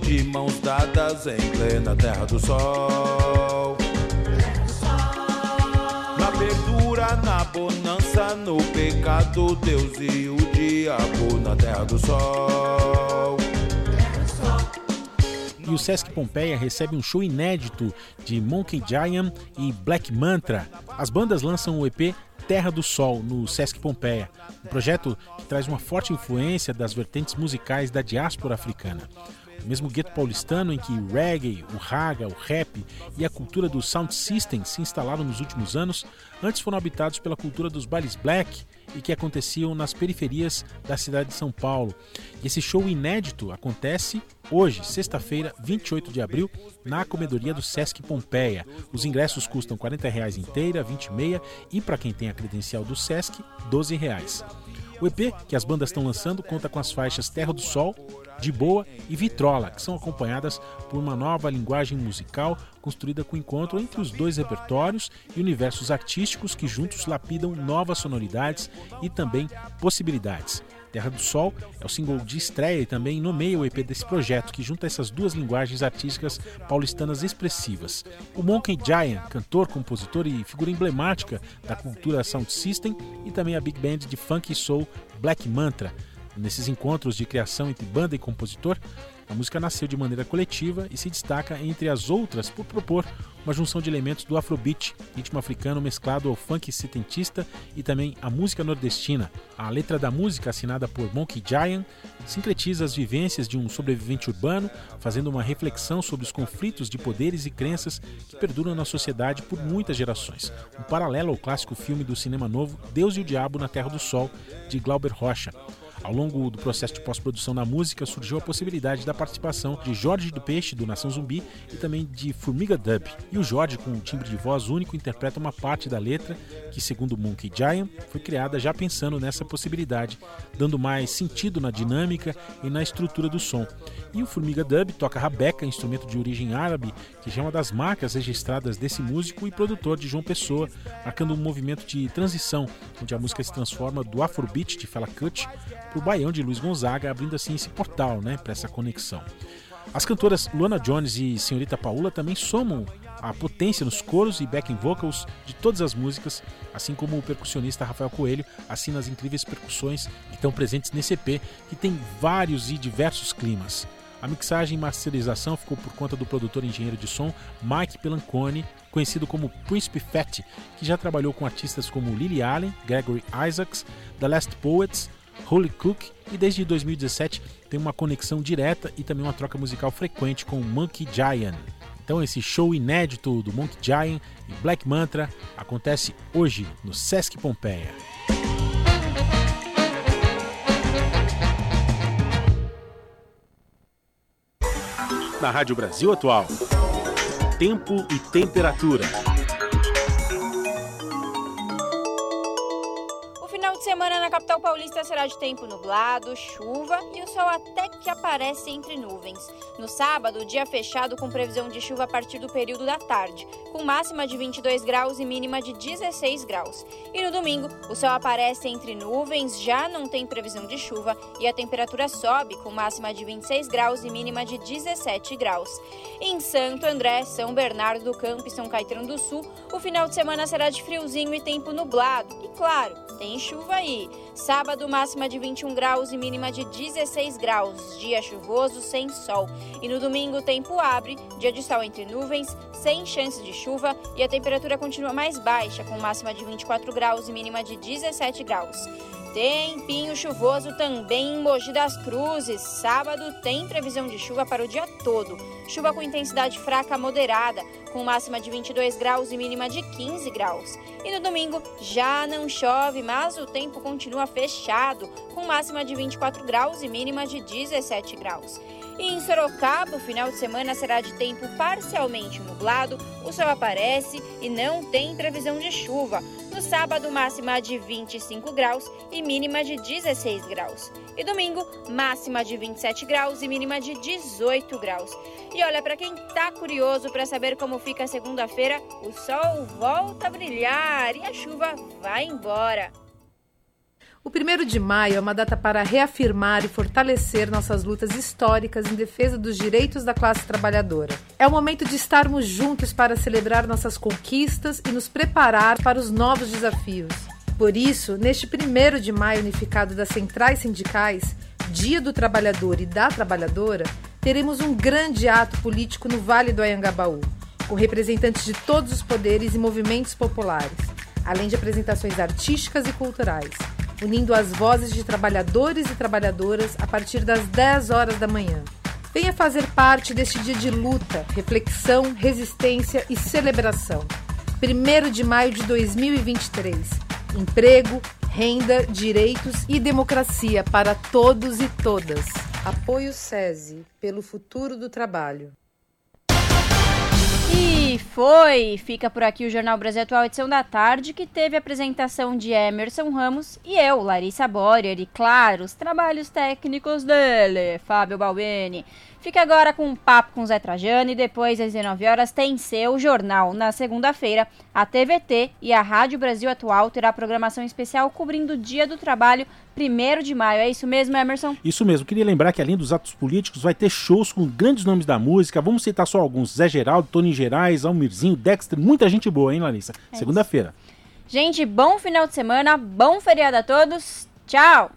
De mãos dadas em plena terra do sol. Na verdura, na bonança, no pecado, Deus e o diabo na terra do sol. E o Sesc Pompeia recebe um show inédito de Monkey Giant e Black Mantra. As bandas lançam o EP Terra do Sol, no Sesc Pompeia, um projeto que traz uma forte influência das vertentes musicais da diáspora africana. Mesmo gueto paulistano em que o reggae, o raga, o rap e a cultura do sound system se instalaram nos últimos anos, antes foram habitados pela cultura dos bailes black e que aconteciam nas periferias da cidade de São Paulo. E esse show inédito acontece hoje, sexta-feira, 28 de abril, na comedoria do Sesc Pompeia. Os ingressos custam 40 reais inteira, 20 meia e para quem tem a credencial do Sesc, 12 reais. O EP que as bandas estão lançando conta com as faixas Terra do Sol, De Boa e Vitrola, que são acompanhadas por uma nova linguagem musical construída com encontro entre os dois repertórios e universos artísticos que juntos lapidam novas sonoridades e também possibilidades. Terra do Sol é o single de estreia e também nomeia o EP desse projeto, que junta essas duas linguagens artísticas paulistanas expressivas. O Monkey Giant, cantor, compositor e figura emblemática da cultura Sound System, e também a big band de funk e soul Black Mantra. Nesses encontros de criação entre banda e compositor, a música nasceu de maneira coletiva e se destaca entre as outras por propor uma junção de elementos do afrobeat, ritmo africano mesclado ao funk setentista e também a música nordestina. A letra da música, assinada por Monkey Giant, sincretiza as vivências de um sobrevivente urbano, fazendo uma reflexão sobre os conflitos de poderes e crenças que perduram na sociedade por muitas gerações. Um paralelo ao clássico filme do cinema novo Deus e o Diabo na Terra do Sol, de Glauber Rocha. Ao longo do processo de pós-produção da música, surgiu a possibilidade da participação de Jorge do Peixe, do Nação Zumbi, e também de Formiga Dub. E o Jorge, com um timbre de voz único, interpreta uma parte da letra que, segundo Monkey Giant, foi criada já pensando nessa possibilidade, dando mais sentido na dinâmica e na estrutura do som. E o Formiga Dub toca rabeca, instrumento de origem árabe, que é uma das marcas registradas desse músico e produtor de João Pessoa, marcando um movimento de transição, onde a música se transforma do afrobeat de Fela Cut para o baião de Luiz Gonzaga, abrindo assim esse portal né, para essa conexão. As cantoras Luana Jones e Senhorita Paula também somam a potência nos coros e backing vocals de todas as músicas, assim como o percussionista Rafael Coelho assina as incríveis percussões que estão presentes nesse EP, que tem vários e diversos climas. A mixagem e masterização ficou por conta do produtor e engenheiro de som Mike Pelancone, conhecido como Príncipe Fett, que já trabalhou com artistas como Lily Allen, Gregory Isaacs, The Last Poets, Holy Cook e desde 2017 tem uma conexão direta e também uma troca musical frequente com Monkey Giant. Então esse show inédito do Monkey Giant e Black Mantra acontece hoje no Sesc Pompeia. Na Rádio Brasil Atual, tempo e temperatura. Semana na capital paulista será de tempo nublado, chuva e o sol até que aparece entre nuvens. No sábado, dia fechado com previsão de chuva a partir do período da tarde, com máxima de 22 graus e mínima de 16 graus. E no domingo, o sol aparece entre nuvens, já não tem previsão de chuva e a temperatura sobe com máxima de 26 graus e mínima de 17 graus. Em Santo André, São Bernardo do Campo e São Caetano do Sul, o final de semana será de friozinho e tempo nublado. E claro, tem chuva aí. Sábado, máxima de 21 graus e mínima de 16 graus. Dia chuvoso, sem sol. E no domingo, tempo abre, dia de sol entre nuvens, sem chance de chuva e a temperatura continua mais baixa, com máxima de 24 graus e mínima de 17 graus. Tempinho chuvoso também em Mogi das Cruzes. Sábado tem previsão de chuva para o dia todo. Chuva com intensidade fraca moderada, com máxima de 22 graus e mínima de 15 graus. E no domingo já não chove, mas o tempo continua fechado, com máxima de 24 graus e mínima de 17 graus. E em Sorocaba, o final de semana será de tempo parcialmente nublado, o sol aparece e não tem previsão de chuva. No sábado, máxima de 25 graus e mínima de 16 graus. E domingo, máxima de 27 graus e mínima de 18 graus. E olha, para quem tá curioso para saber como fica segunda-feira, o sol volta a brilhar e a chuva vai embora. O 1 de maio é uma data para reafirmar e fortalecer nossas lutas históricas em defesa dos direitos da classe trabalhadora. É o momento de estarmos juntos para celebrar nossas conquistas e nos preparar para os novos desafios. Por isso, neste 1 de maio unificado das centrais sindicais, Dia do Trabalhador e da Trabalhadora, teremos um grande ato político no Vale do Anhangabaú, com representantes de todos os poderes e movimentos populares, além de apresentações artísticas e culturais unindo as vozes de trabalhadores e trabalhadoras a partir das 10 horas da manhã. Venha fazer parte deste dia de luta, reflexão, resistência e celebração. 1 de maio de 2023. Emprego, renda, direitos e democracia para todos e todas. Apoio SESI pelo futuro do trabalho. E foi! Fica por aqui o Jornal Brasil Atual, edição da tarde, que teve a apresentação de Emerson Ramos e eu, Larissa Borer, e claro, os trabalhos técnicos dele, Fábio Balbini. Fique agora com um papo com Zé Trajano e depois às 19 horas tem seu jornal. Na segunda-feira, a TVT e a Rádio Brasil Atual terá programação especial cobrindo o Dia do Trabalho, 1 de maio. É isso mesmo, Emerson? Isso mesmo. Queria lembrar que além dos atos políticos, vai ter shows com grandes nomes da música. Vamos citar só alguns: Zé Geraldo, Tony Gerais, Almirzinho, Dexter, muita gente boa, hein, Larissa? É Segunda-feira. Gente, bom final de semana, bom feriado a todos. Tchau!